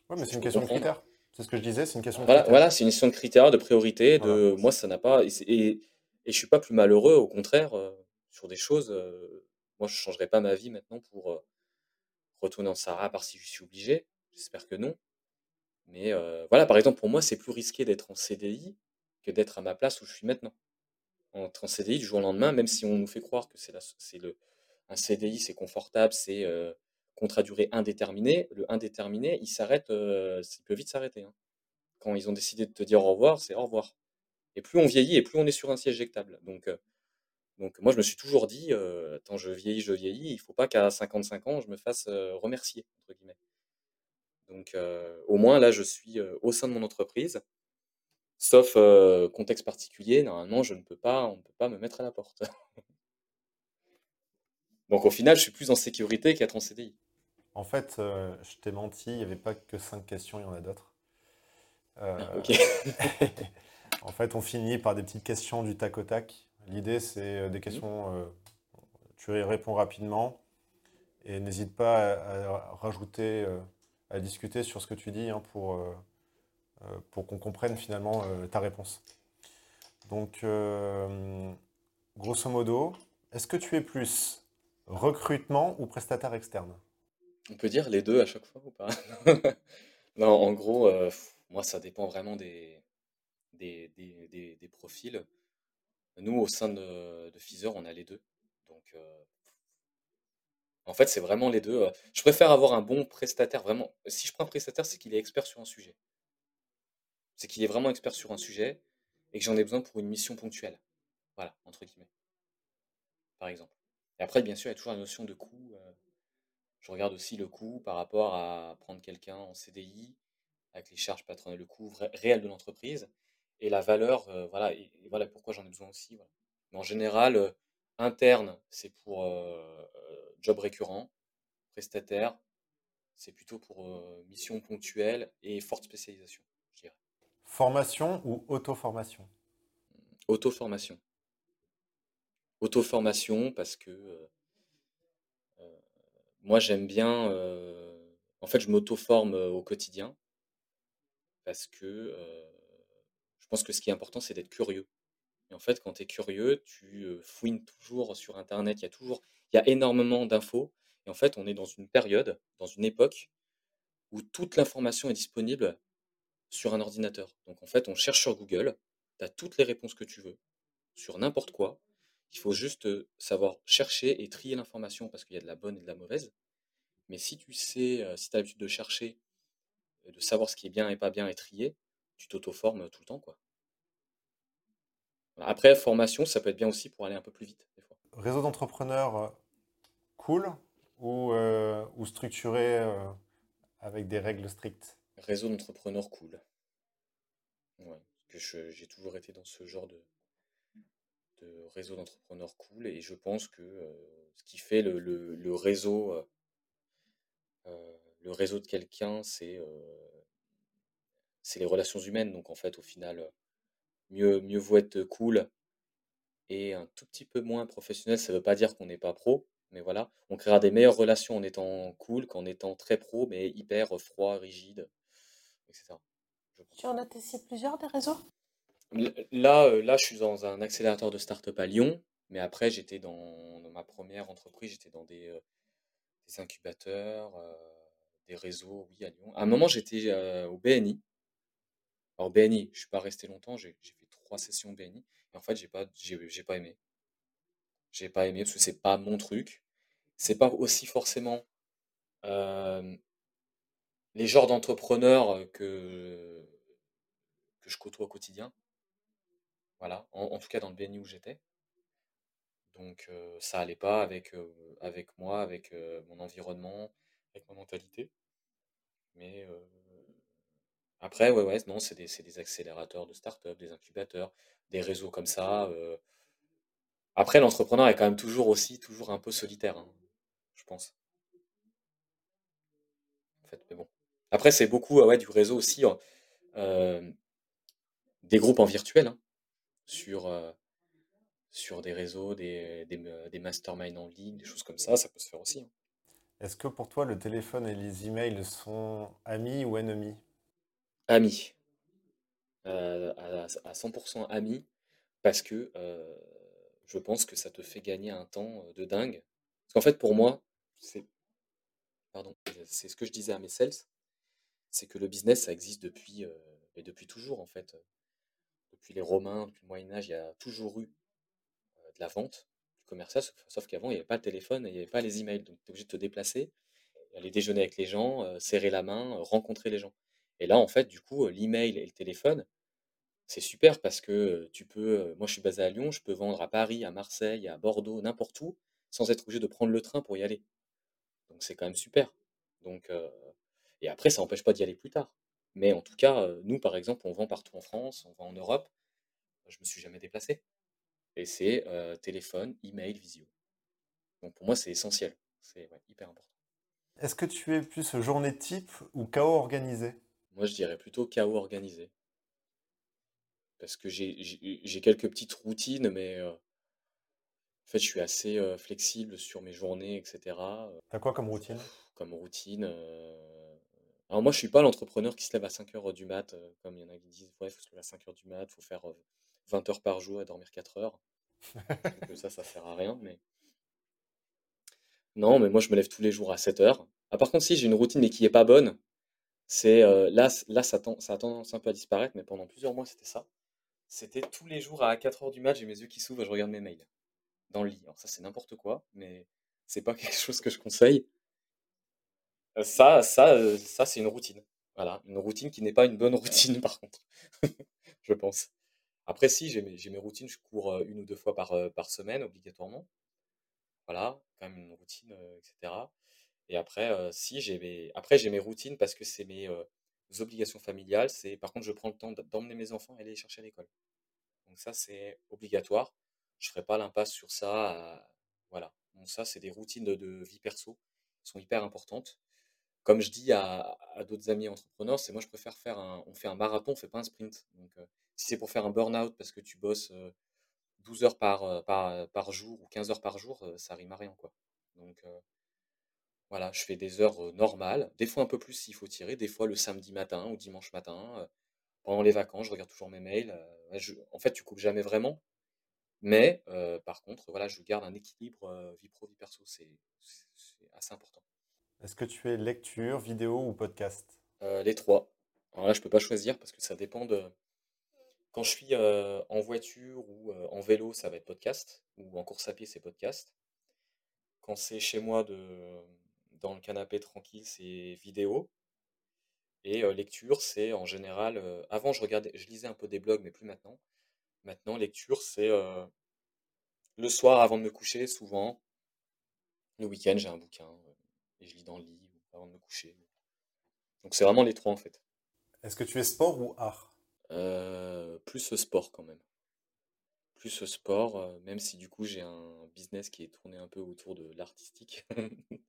Oui, mais c'est une question de critères. C'est ce que je disais, c'est une question de voilà, Voilà, c'est une question de critères, de priorité. De, Moi, ça n'a pas. Et, et, et, je suis pas plus malheureux, au contraire, euh, sur des choses. Moi, je ne changerais pas ma vie maintenant pour retourner en Sahara, à part si je suis obligé. J'espère que non. Mais euh, voilà, par exemple, pour moi, c'est plus risqué d'être en CDI que d'être à ma place où je suis maintenant. Entre en CDI du jour au lendemain, même si on nous fait croire que c'est le un CDI, c'est confortable, c'est euh, contrat durée indéterminée. Le indéterminé, il s'arrête, euh, peut vite s'arrêter. Hein. Quand ils ont décidé de te dire au revoir, c'est au revoir. Et plus on vieillit, et plus on est sur un siège éjectable. Donc, donc moi, je me suis toujours dit, euh, tant je vieillis, je vieillis, il ne faut pas qu'à 55 ans, je me fasse euh, remercier, entre guillemets. Donc euh, au moins, là, je suis au sein de mon entreprise. Sauf contexte particulier, normalement, je ne peux pas, on ne peut pas me mettre à la porte. Donc au final, je suis plus en sécurité qu'être en CDI. En fait, je t'ai menti, il n'y avait pas que 5 questions, il y en a d'autres. Ah, ok. en fait, on finit par des petites questions du tac au tac. L'idée, c'est euh, des mhm. questions, euh, tu y réponds rapidement et n'hésite pas à, rajouter, euh, à discuter sur ce que tu dis hein, pour, pour qu'on comprenne finalement ta réponse. Donc, grosso modo, est-ce que tu es plus recrutement ou prestataire externe? On peut dire les deux à chaque fois ou pas? Non, en gros, moi, ça dépend vraiment des, des, des, des profils. Nous, au sein de, de on a les deux. Donc, euh, en fait, c'est vraiment les deux. Euh. Je préfère avoir un bon prestataire, vraiment. Si je prends un prestataire, c'est qu'il est expert sur un sujet. C'est qu'il est vraiment expert sur un sujet et que j'en ai besoin pour une mission ponctuelle. Voilà, entre guillemets. Par exemple. Et après, bien sûr, il y a toujours la notion de coût. Euh. Je regarde aussi le coût par rapport à prendre quelqu'un en CDI, avec les charges patronales, le coût réel de l'entreprise et la valeur, euh, voilà, et, voilà pourquoi j'en ai besoin aussi. Mais en général, euh, interne, c'est pour euh, job récurrent, prestataire, c'est plutôt pour mission ponctuelle et forte spécialisation, je dirais. Formation ou auto-formation? Auto-formation. Auto-formation parce que moi j'aime bien, en fait je m'auto-forme au quotidien parce que pense que ce qui est important, c'est d'être curieux. Et en fait, quand tu es curieux, tu euh, fouines toujours sur Internet. Il y a toujours, il y a énormément d'infos. Et en fait, on est dans une période, dans une époque où toute l'information est disponible sur un ordinateur. Donc en fait, on cherche sur Google, tu as toutes les réponses que tu veux, sur n'importe quoi. Il faut juste euh, savoir chercher et trier l'information parce qu'il y a de la bonne et de la mauvaise. Mais si tu sais, euh, si tu as l'habitude de chercher, de savoir ce qui est bien et pas bien et trier, tu t'auto-formes tout le temps, quoi. Après, formation, ça peut être bien aussi pour aller un peu plus vite, des fois. Réseau d'entrepreneurs euh, cool ou, euh, ou structuré euh, avec des règles strictes? Réseau d'entrepreneurs cool. Ouais, que j'ai toujours été dans ce genre de, de réseau d'entrepreneurs cool et je pense que ce qui fait le, le, réseau, le réseau de quelqu'un, c'est c'est les relations humaines. Donc en fait, au final, mieux, mieux vaut être cool et un tout petit peu moins professionnel. Ça ne veut pas dire qu'on n'est pas pro, mais voilà, on créera des meilleures relations en étant cool qu'en étant très pro, mais hyper froid, rigide, etc. Tu en as testé plusieurs des réseaux? Là, euh, là, je suis dans un accélérateur de start-up à Lyon, mais après, j'étais dans, ma première entreprise, j'étais dans des, euh, incubateurs, euh, des réseaux, oui, à Lyon. À un moment, j'étais au BNI. Alors, BNI, je suis pas resté longtemps, j'ai fait trois sessions BNI, et en fait, j'ai pas, j'ai pas aimé. J'ai pas aimé parce que c'est pas mon truc. C'est pas aussi forcément les genres d'entrepreneurs que, je côtoie au quotidien. Voilà, en, tout cas dans le BNI où j'étais. Donc ça allait pas avec, avec moi, avec mon environnement, avec ma mentalité. Mais après, ouais, ouais, non, c'est des, des, accélérateurs de start-up, des incubateurs, des réseaux comme ça. Après, l'entrepreneur est quand même toujours aussi, toujours un peu solitaire, hein, je pense. En. Après, c'est beaucoup du réseau aussi, euh, des groupes en virtuel, hein, sur, euh, sur des réseaux, des, des, des masterminds en ligne, des choses comme ça, ça peut se faire aussi. Hein. Est-ce que pour toi, le téléphone et les emails sont amis ou ennemis? Amis. Euh, à, à, 100% amis, parce que je pense que ça te fait gagner un temps de dingue. Parce qu'en fait, pour moi, c'est pardon, c'est ce que je disais à mes sales, c'est que le business, ça existe depuis, depuis toujours, en fait. Depuis les Romains, depuis le Moyen-Âge, il y a toujours eu de la vente, du commercial, sauf, qu'avant, il n'y avait pas le téléphone il n'y avait pas les emails. Donc, tu es obligé de te déplacer, aller déjeuner avec les gens, serrer la main, rencontrer les gens. Et là, en fait, du coup, l'email et le téléphone, c'est super parce que tu peux, moi je suis basé à Lyon, je peux vendre à Paris, à Marseille, à Bordeaux, n'importe où, sans être obligé de prendre le train pour y aller. Donc c'est quand même super. Donc, et après, ça n'empêche pas d'y aller plus tard. Mais en tout cas, nous, par exemple, on vend partout en France, on vend en Europe. Je me suis jamais déplacé. Et c'est téléphone, email, visio. Donc pour moi, c'est essentiel. C'est hyper important. Est-ce que tu es plus journée type ou chaos organisé? Moi, je dirais plutôt chaos organisé parce que j'ai quelques petites routines, mais en fait, je suis assez flexible sur mes journées, etc. T'as quoi comme routine? Comme routine. Alors, moi, je suis pas l'entrepreneur qui se lève à 5 heures du mat, comme il y en a qui disent ouais, il faut se lever à 5 heures du mat, il faut faire 20 heures par jour et dormir 4 heures. ça, ça sert à rien, mais. Non, mais moi, je me lève tous les jours à 7 heures. Ah, par contre, si j'ai une routine mais qui est pas bonne, c'est là, là ça, ça a tendance un peu à disparaître, mais pendant plusieurs mois, c'était ça. C'était tous les jours à 4h du match, j'ai mes yeux qui s'ouvrent je regarde mes mails dans le lit. Alors ça, c'est n'importe quoi, mais c'est pas quelque chose que je conseille. Euh, ça, ça, euh, ça c'est une routine. Voilà, une routine qui n'est pas une bonne routine par contre, je pense. Après, si, j'ai mes, mes, routines, je cours euh, une ou deux fois par, par semaine obligatoirement. Voilà, quand même une routine, etc. Et après, si, j'ai mes, après, j'ai mes routines parce que c'est mes, obligations familiales, c'est par contre je prends le temps d'emmener mes enfants et les chercher à l'école. Donc ça c'est obligatoire. Je ferai pas l'impasse sur ça. Voilà. Donc ça c'est des routines de, vie perso qui sont hyper importantes. Comme je dis à, d'autres amis entrepreneurs, c'est moi je préfère faire un, on fait un marathon, on fait pas un sprint. Donc si c'est pour faire un burn-out parce que tu bosses 12 euh, heures par, par, par, jour ou 15 heures par jour, ça rime à rien quoi. Donc voilà, je fais des heures normales, des fois un peu plus s'il faut tirer, des fois le samedi matin ou dimanche matin. pendant les vacances, je regarde toujours mes mails. en fait, tu coupes jamais vraiment. Mais par contre, voilà, je garde un équilibre vie pro, vie perso. C'est assez important. Est-ce que tu fais lecture, vidéo ou podcast? Les trois. Alors là, je peux pas choisir parce que ça dépend de. Quand je suis en voiture ou en vélo, ça va être podcast. Ou en course à pied, c'est podcast. Quand c'est chez moi de dans le canapé tranquille, c'est vidéo. Et lecture, c'est en général. avant, je regardais, je lisais un peu des blogs, mais plus maintenant. Maintenant, lecture, c'est le soir avant de me coucher, souvent. Le week-end, j'ai un bouquin et je lis dans le lit avant de me coucher. Donc, c'est vraiment les trois en fait. Est-ce que tu es sport ou art? Plus sport quand même. Plus sport, même si du coup j'ai un business qui est tourné un peu autour de l'artistique.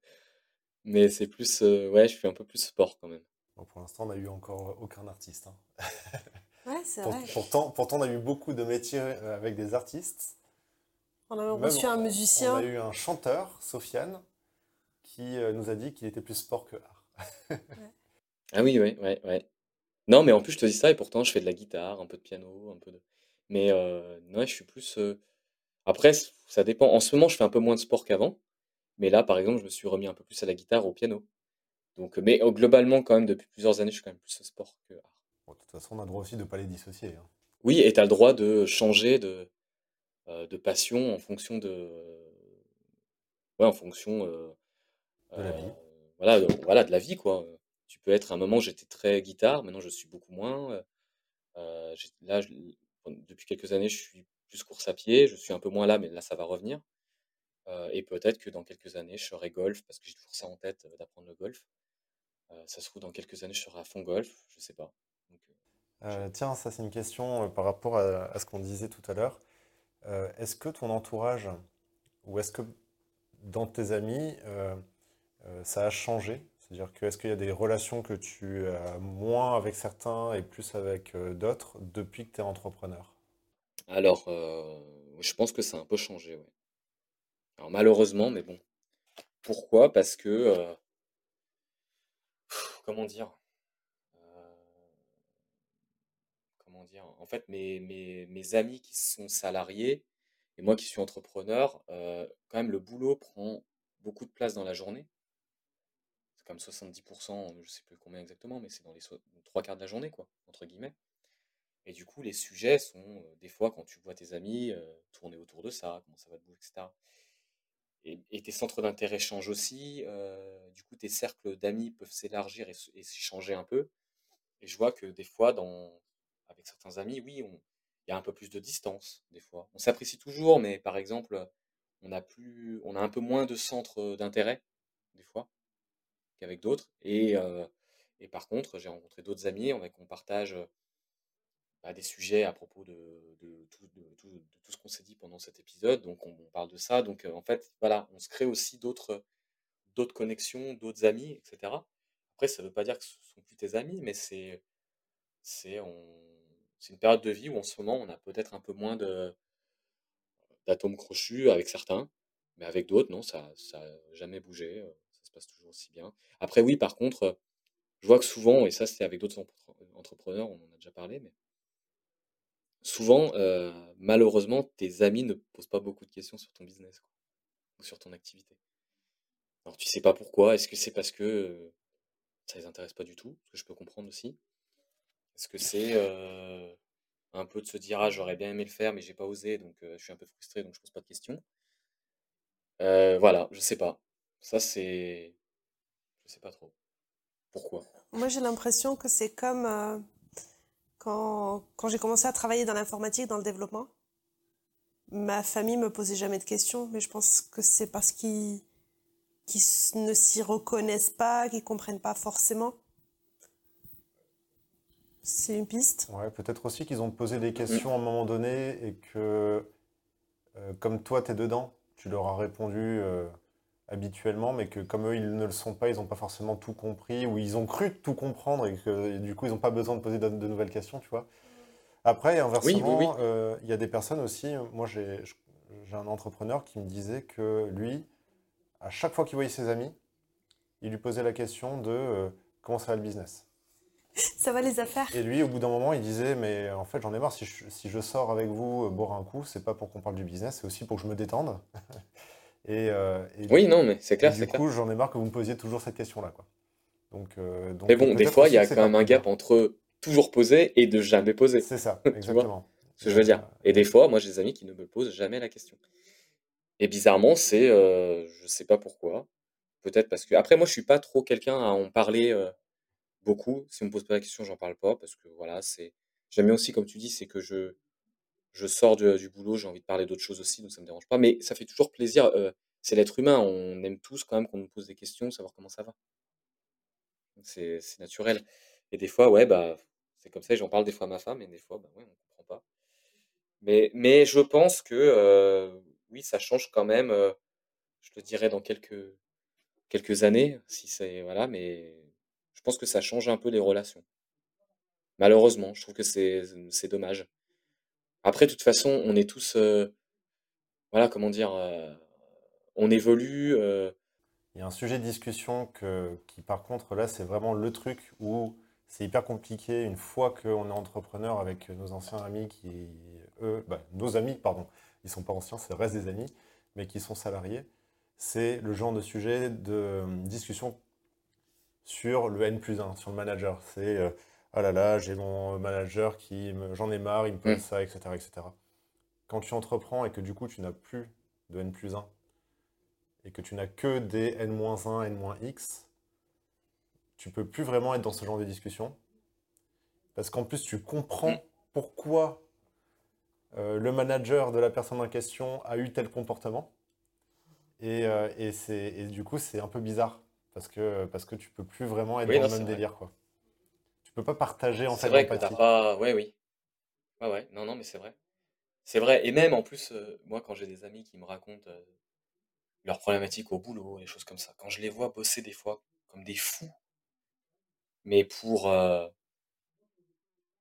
Mais c'est plus, ouais, je fais un peu plus sport quand même. pour l'instant, on n'a eu encore aucun artiste. Hein. Ouais, c'est vrai. pourtant, pourtant, on a eu beaucoup de métiers avec des artistes. On a reçu un musicien. On a eu un chanteur, Sofiane, qui nous a dit qu'il était plus sport que art. Ah oui, ouais, ouais, ouais. Non, mais en plus, je te dis ça, et pourtant, je fais de la guitare, un peu de piano, un peu de. Mais euh, non, je suis plus. Euh, après, ça dépend. En ce moment, je fais un peu moins de sport qu'avant. Mais là, par exemple, je me suis remis un peu plus à la guitare, au piano. Donc, mais euh, globalement, quand même, depuis plusieurs années, je suis quand même plus sport que art. de toute façon, on a le droit aussi de ne pas les dissocier. hein. Oui, et tu as le droit de changer de, de passion en fonction de. Ouais, en fonction. De la vie. voilà, de, voilà, de la vie, quoi. Tu peux être, à un moment, j'étais très guitare, maintenant je suis beaucoup moins. là, depuis quelques années, je suis plus course à pied, je suis un peu moins là, mais là, ça va revenir. Et peut-être que dans quelques années, je serai golf, parce que j'ai toujours ça en tête d'apprendre le golf. ça se trouve, dans quelques années, je serai à fond golf, je sais pas. tiens, ça c'est une question par rapport à, ce qu'on disait tout à l'heure. est-ce que ton entourage, ou est-ce que dans tes amis, ça a changé? C'est-à-dire que est-ce qu'il y a des relations que tu as moins avec certains et plus avec euh, d'autres depuis que tu es entrepreneur? Alors, euh, je pense que ça a un peu changé, oui. Alors malheureusement, mais bon. Pourquoi? Parce que, euh, comment dire? Comment dire? En fait, mes, amis qui sont salariés et moi qui suis entrepreneur, quand même, le boulot prend beaucoup de place dans la journée comme 70%, je sais plus combien exactement, mais c'est dans les trois quarts de la journée, quoi, entre guillemets. Et du coup, les sujets sont, des fois, quand tu vois tes amis, tourner autour de ça, comment ça va te etc. Et, tes centres d'intérêt changent aussi. du coup, tes cercles d'amis peuvent s'élargir et, changer un peu. Et je vois que des fois, dans, avec certains amis, oui, il y a un peu plus de distance, des fois. On s'apprécie toujours, mais par exemple, on a, plus, on a un peu moins de centres d'intérêt, des fois avec d'autres. Et, et par contre, j'ai rencontré d'autres amis avec on partage bah, des sujets à propos de, tout, ce qu'on s'est dit pendant cet épisode. Donc on, parle de ça. Donc en fait, voilà, on se crée aussi d'autres connexions, d'autres amis, etc. Après, ça ne veut pas dire que ce sont plus tes amis, mais c'est une période de vie où en ce moment, on a peut-être un peu moins d'atomes crochus avec certains, mais avec d'autres, non, ça n'a jamais bougé passe toujours aussi bien. Après, oui, par contre, je vois que souvent, et ça c'est avec d'autres entrepreneurs, on en a déjà parlé, mais souvent, euh, malheureusement, tes amis ne posent pas beaucoup de questions sur ton business ou sur ton activité. Alors tu sais pas pourquoi, est-ce que c'est parce que euh, ça les intéresse pas du tout, ce que je peux comprendre aussi? Est-ce que c'est euh, un peu de se dire ah j'aurais bien aimé le faire mais j'ai pas osé donc je suis un peu frustré donc je pose pas de questions. voilà, je sais pas. Ça, c'est. Je sais pas trop. Pourquoi? Moi, j'ai l'impression que c'est comme quand, j'ai commencé à travailler dans l'informatique, dans le développement. Ma famille me posait jamais de questions, mais je pense que c'est parce qu'ils ne s'y reconnaissent pas, qu'ils comprennent pas forcément. C'est une piste. Ouais, peut-être aussi qu'ils ont posé des questions à un moment donné et que, euh, comme toi, tu es dedans, tu leur as répondu. Euh, habituellement, mais que comme eux, ils ne le sont pas, ils n'ont pas forcément tout compris, ou ils ont cru tout comprendre et que du coup, ils n'ont pas besoin de poser de, nouvelles questions, tu vois. Après, inversement, euh, il y a des personnes aussi, moi j'ai un entrepreneur qui me disait que lui, à chaque fois qu'il voyait ses amis, il lui posait la question de euh, comment ça va le business? Ça va les affaires? Et lui, au bout d'un moment, il disait Mais en fait, j'en ai marre, si je, si je sors avec vous euh, boire un coup, c'est pas pour qu'on parle du business, c'est aussi pour que je me détende. Euh, et, oui, non, mais c'est clair. Du coup, j'en ai marre que vous me posiez toujours cette question-là. Quoi. Donc, euh, mais bon, des fois, il y a quand même un gap entre toujours poser et de jamais poser. C'est ça, exactement. ce que je veux dire. Et des fois, moi, j'ai des amis qui ne me posent jamais la question. Et bizarrement, c'est, euh, je sais pas pourquoi. Peut-être parce que après, moi, je suis pas trop quelqu'un à en parler euh, beaucoup. Si on me pose pas la question, j'en parle pas parce que voilà, c'est. J'aime aussi, comme tu dis, c'est que je je sors du, boulot, j'ai envie de parler d'autres choses aussi, donc ça me dérange pas. Mais ça fait toujours plaisir. Euh, c'est l'être humain. On aime tous quand même qu'on nous pose des questions, savoir comment ça va. C'est naturel. Et des fois, ouais, bah, C'est comme ça, j'en parle des fois à ma femme, et des fois, bah ouais, on comprend pas. Mais, mais je pense que oui, ça change quand même, je te dirais dans quelques, quelques années, si c'est. Voilà, mais je pense que ça change un peu les relations. Malheureusement, je trouve que c'est c'est dommage. Après, de toute façon, on est tous, voilà, comment dire, on évolue. Il y a un sujet de discussion que, qui, par contre, là, c'est vraiment le truc où c'est hyper compliqué une fois qu'on est entrepreneur avec nos anciens amis qui, eux, bah, nos amis, pardon, ils sont pas anciens, c'est le reste des amis, mais qui sont salariés. C'est le genre de sujet de discussion sur le N plus 1, sur le manager. C'est euh, ah là là, j'ai mon manager qui j'en ai marre, il me pose mm. ça, etc., etc. Quand tu entreprends et que du coup tu n'as plus de N plus 1 et que tu n'as que des N-1, N-X, tu peux plus vraiment être dans ce genre de discussion. Parce qu'en plus, tu comprends mm. pourquoi euh, le manager de la personne en question a eu tel comportement. Et, euh, et, et du coup, c'est un peu bizarre. Parce que, parce que tu peux plus vraiment être dans le même délire. Quoi. Tu peux pas partager en fait. C'est vrai que t'as pas. Ouais, oui. Ouais, ouais. Non, non, mais c'est vrai. C'est vrai. Et même en plus, euh, moi, quand j'ai des amis qui me racontent leurs problématiques au boulot, des choses comme ça, quand je les vois bosser des fois comme des fous, mais pour.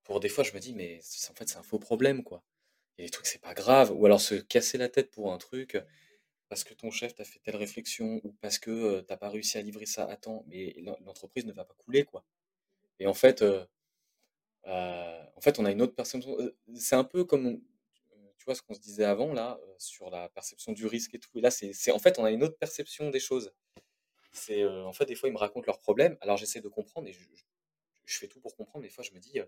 pour des fois, je me dis, mais en fait, c'est un faux problème, quoi. Il y a des trucs, c'est pas grave. Ou alors se casser la tête pour un truc parce que ton chef t'a fait telle réflexion ou parce que t'as pas réussi à livrer ça à temps, mais l'entreprise ne va pas couler, quoi. Et en fait, en fait, on a une autre personne. C'est un peu comme, ce qu'on se disait avant là sur la perception du risque et tout. Et là, c'est, en fait, on a une autre perception des choses. C'est, en fait, des fois, ils me racontent leurs problèmes. Alors, j'essaie de comprendre et je, fais tout pour comprendre. Des fois, je me dis,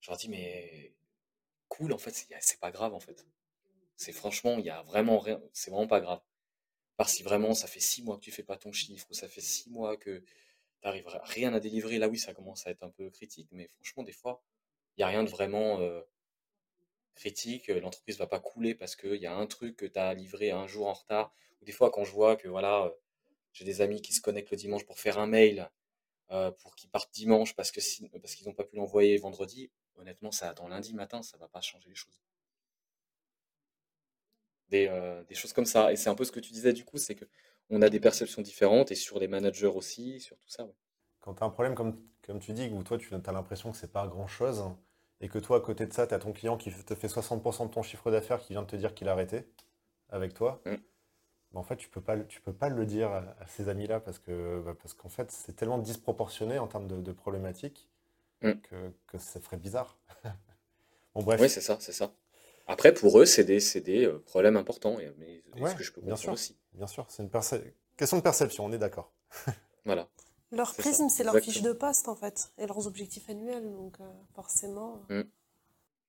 je leur dis, mais cool, en fait, c'est pas grave, en fait. C'est franchement, il y a vraiment rien, c'est vraiment pas grave. Parce si vraiment ça fait six mois que tu fais pas ton chiffre, ou ça fait six mois que tu n'arrives rien à délivrer, là oui, ça commence à être un peu critique, mais franchement, des fois, il n'y a rien de vraiment euh, critique. L'entreprise va pas couler parce qu'il y a un truc que tu as livré un jour en retard. Ou des fois, quand je vois que voilà, euh, j'ai des amis qui se connectent le dimanche pour faire un mail, euh, pour qu'ils partent dimanche parce que parce qu'ils n'ont pas pu l'envoyer vendredi, honnêtement, ça attend lundi matin, ça va pas changer les choses. Des, choses comme ça. Et c'est un peu ce que tu disais du coup, c'est que on a des perceptions différentes et sur les managers aussi, sur tout ça. Quand tu as un problème comme, comme tu dis, où toi tu as l'impression que c'est pas grand chose, et que toi à côté de ça, tu as ton client qui te fait 60% de ton chiffre d'affaires qui vient de te dire qu'il a arrêté avec toi, mm. bah, en fait tu peux pas, tu peux pas le dire à, ces amis-là parce que bah, parce qu'en fait c'est tellement disproportionné en termes de, problématiques mm. que, que, ça ferait bizarre. bon bref. Oui c'est ça, c'est ça. Après, pour eux, c'est des, des euh, problèmes importants. Mais ce que je peux bien sûr, aussi. Bien sûr, c'est une question de perception, on est d'accord. voilà. Leur prisme, c'est leur fiche de poste, en fait, et leurs objectifs annuels, donc euh, forcément. Mmh.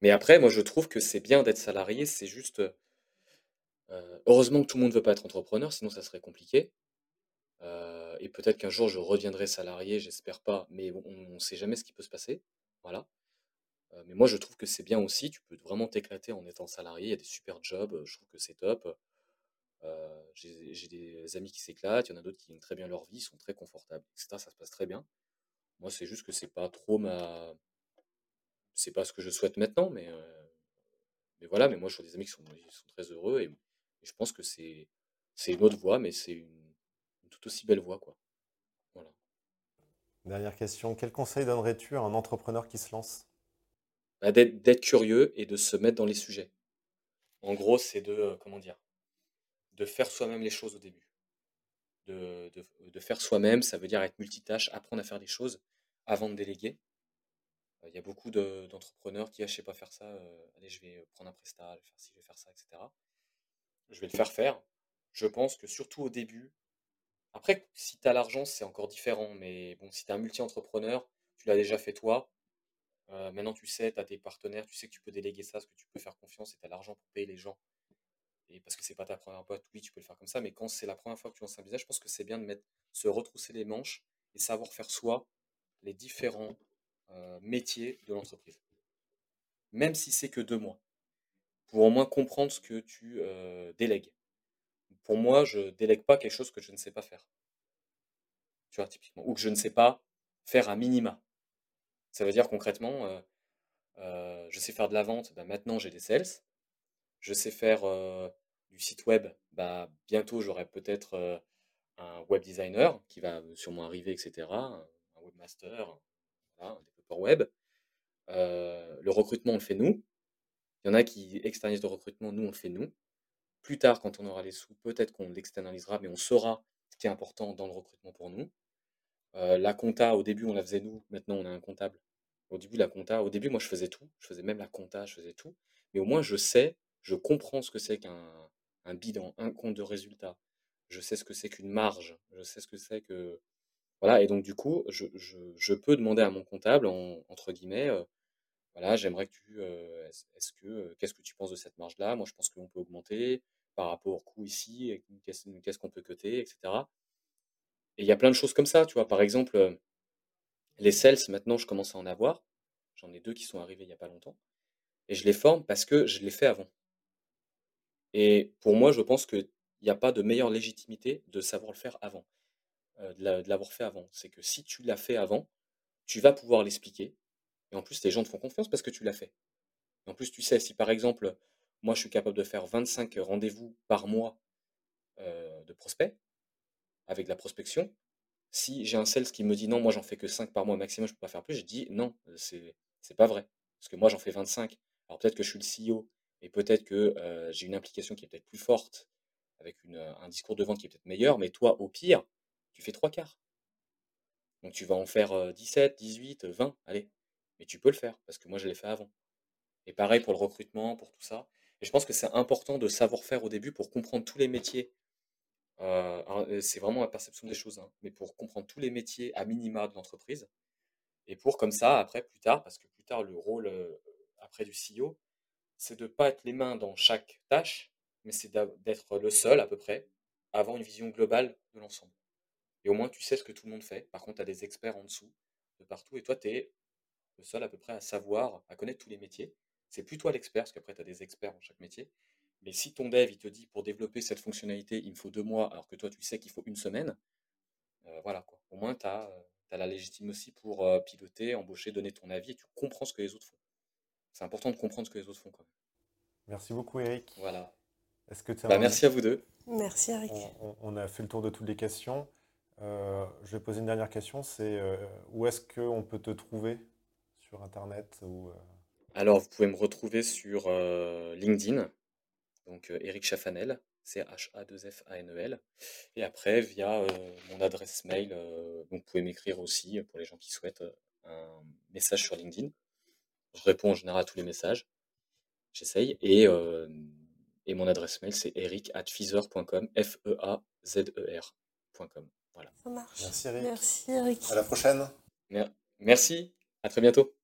Mais après, moi, je trouve que c'est bien d'être salarié, c'est juste. Euh, heureusement que tout le monde ne veut pas être entrepreneur, sinon ça serait compliqué. et peut-être qu'un jour je reviendrai salarié, j'espère pas, mais on ne sait jamais ce qui peut se passer. Voilà. Euh, mais moi, je trouve que c'est bien aussi. Tu peux vraiment t'éclater en étant salarié. Il y a des super jobs. Euh, je trouve que c'est top. Euh, j'ai des amis qui s'éclatent. Il y en a d'autres qui gagnent très bien leur vie, sont très confortables, etc. Ça se passe très bien. Moi, c'est juste que c'est pas trop ma. C'est pas ce que je souhaite maintenant, mais, mais voilà. Mais moi, je vois des amis qui sont, très heureux et, je pense que c'est une autre voie, mais c'est une, une, tout aussi belle voie, quoi. Voilà. Dernière question. Quel conseil donnerais-tu à un entrepreneur qui se lance? Bah, d'être curieux et de se mettre dans les sujets. En gros, c'est de, euh, comment dire, de faire soi-même les choses au début. De, faire soi-même, ça veut dire être multitâche, apprendre à faire des choses avant de déléguer. Euh, il y a beaucoup d'entrepreneurs qui, ah, je sais pas faire ça, euh, allez, je vais prendre un prestat, je vais faire ci, je vais faire ça, etc. Je vais le faire faire. Je pense que surtout au début, après, si tu as l'argent, c'est encore différent, mais bon, si tu es un multi-entrepreneur, tu l'as déjà fait toi, euh, maintenant, tu sais, tu as tes partenaires, tu sais que tu peux déléguer ça, parce que tu peux faire confiance et tu as l'argent pour payer les gens. Et parce que c'est pas ta première boîte, oui, tu peux le faire comme ça, mais quand c'est la première fois que tu lances un business, je pense que c'est bien de mettre, se retrousser les manches et savoir faire soi les différents euh, métiers de l'entreprise. Même si c'est que deux mois. Pour au moins comprendre ce que tu euh, délègues. Pour moi, je délègue pas quelque chose que je ne sais pas faire. Tu vois, typiquement. Ou que je ne sais pas faire à minima. Ça veut dire concrètement, je sais faire de la vente, bah, maintenant j'ai des sales. Je sais faire du site web, bah, bientôt j'aurai peut-être un web designer qui va sûrement arriver, etc. Un webmaster, un développeur web. le recrutement, on le fait nous. Il y en a qui externalisent le recrutement, nous, on le fait nous. Plus tard, quand on aura les sous, peut-être qu'on l'externalisera, mais on saura ce qui est important dans le recrutement pour nous. la compta, au début, on la faisait nous. Maintenant, on a un comptable. Au début, la compta, au début, moi, je faisais tout. Je faisais même la compta, je faisais tout. Mais au moins, je sais, je comprends ce que c'est qu'un un bilan, un compte de résultat. Je sais ce que c'est qu'une marge. Je sais ce que c'est que. Voilà. Et donc, du coup, je, je, peux demander à mon comptable, entre guillemets, voilà, j'aimerais que tu. est-ce que. Qu'est-ce que tu penses de cette marge-là? Moi, je pense qu'on peut augmenter par rapport au coût ici. Qu'est-ce qu'on peut coter, etc. Et il y a plein de choses comme ça, tu vois. Par exemple, les sales, maintenant, je commence à en avoir. J'en ai deux qui sont arrivés il n'y a pas longtemps. Et je les forme parce que je l'ai fait avant. Et pour moi, je pense qu'il n'y a pas de meilleure légitimité de savoir le faire avant, de l'avoir fait avant. C'est que si tu l'as fait avant, tu vas pouvoir l'expliquer. Et en plus, les gens te font confiance parce que tu l'as fait. Et en plus, tu sais, si par exemple, moi, je suis capable de faire 25 rendez-vous par mois de prospects, avec de la prospection, si j'ai un sales qui me dit non, moi j'en fais que 5 par mois maximum, je ne peux pas faire plus, je dis non, c'est c'est pas vrai. Parce que moi j'en fais 25. Alors peut-être que je suis le CEO et peut-être que j'ai une implication qui est peut-être plus forte, avec un discours de vente qui est peut-être meilleur, mais toi, au pire, tu fais trois quarts. Donc tu vas en faire 17, 18, 20, allez. Mais tu peux le faire, parce que moi je l'ai fait avant. Et pareil pour le recrutement, pour tout ça. Et je pense que c'est important de savoir faire au début pour comprendre tous les métiers euh, euh, c'est vraiment la perception des choses, hein, mais pour comprendre tous les métiers à minima de l'entreprise. Et pour comme ça, après, plus tard, parce que plus tard, le rôle euh, après du CEO, c'est de ne pas être les mains dans chaque tâche, mais c'est d'être le seul à peu près à avoir une vision globale de l'ensemble. Et au moins, tu sais ce que tout le monde fait. Par contre, tu as des experts en dessous, de partout, et toi, tu es le seul à peu près à savoir, à connaître tous les métiers. C'est plus toi l'expert, parce qu'après, tu as des experts dans chaque métier. Mais si ton dev, il te dit pour développer cette fonctionnalité, il me faut deux mois, alors que toi, tu sais qu'il faut une semaine, euh, voilà quoi. Au moins, tu as, euh, la légitime aussi pour euh, piloter, embaucher, donner ton avis et tu comprends ce que les autres font. C'est important de comprendre ce que les autres font quand même. Merci beaucoup, Eric. Voilà. Est-ce que bah, merci à vous deux. Merci, Eric. On, a fait le tour de toutes les questions. je vais poser une dernière question. C'est où est-ce qu'on peut te trouver sur Internet ou, Alors, vous pouvez me retrouver sur LinkedIn donc Eric Chaffanel, C-H-A-2-F-A-N-E-L. Et après, via mon adresse mail, donc vous pouvez m'écrire aussi pour les gens qui souhaitent un message sur LinkedIn. Je réponds en général à tous les messages. J'essaye. Et, et mon adresse mail, c'est eric at F-E-A-Z-E-R.com. Voilà. Ça marche. Merci Eric. Merci Eric. À la prochaine. Merci. À très bientôt.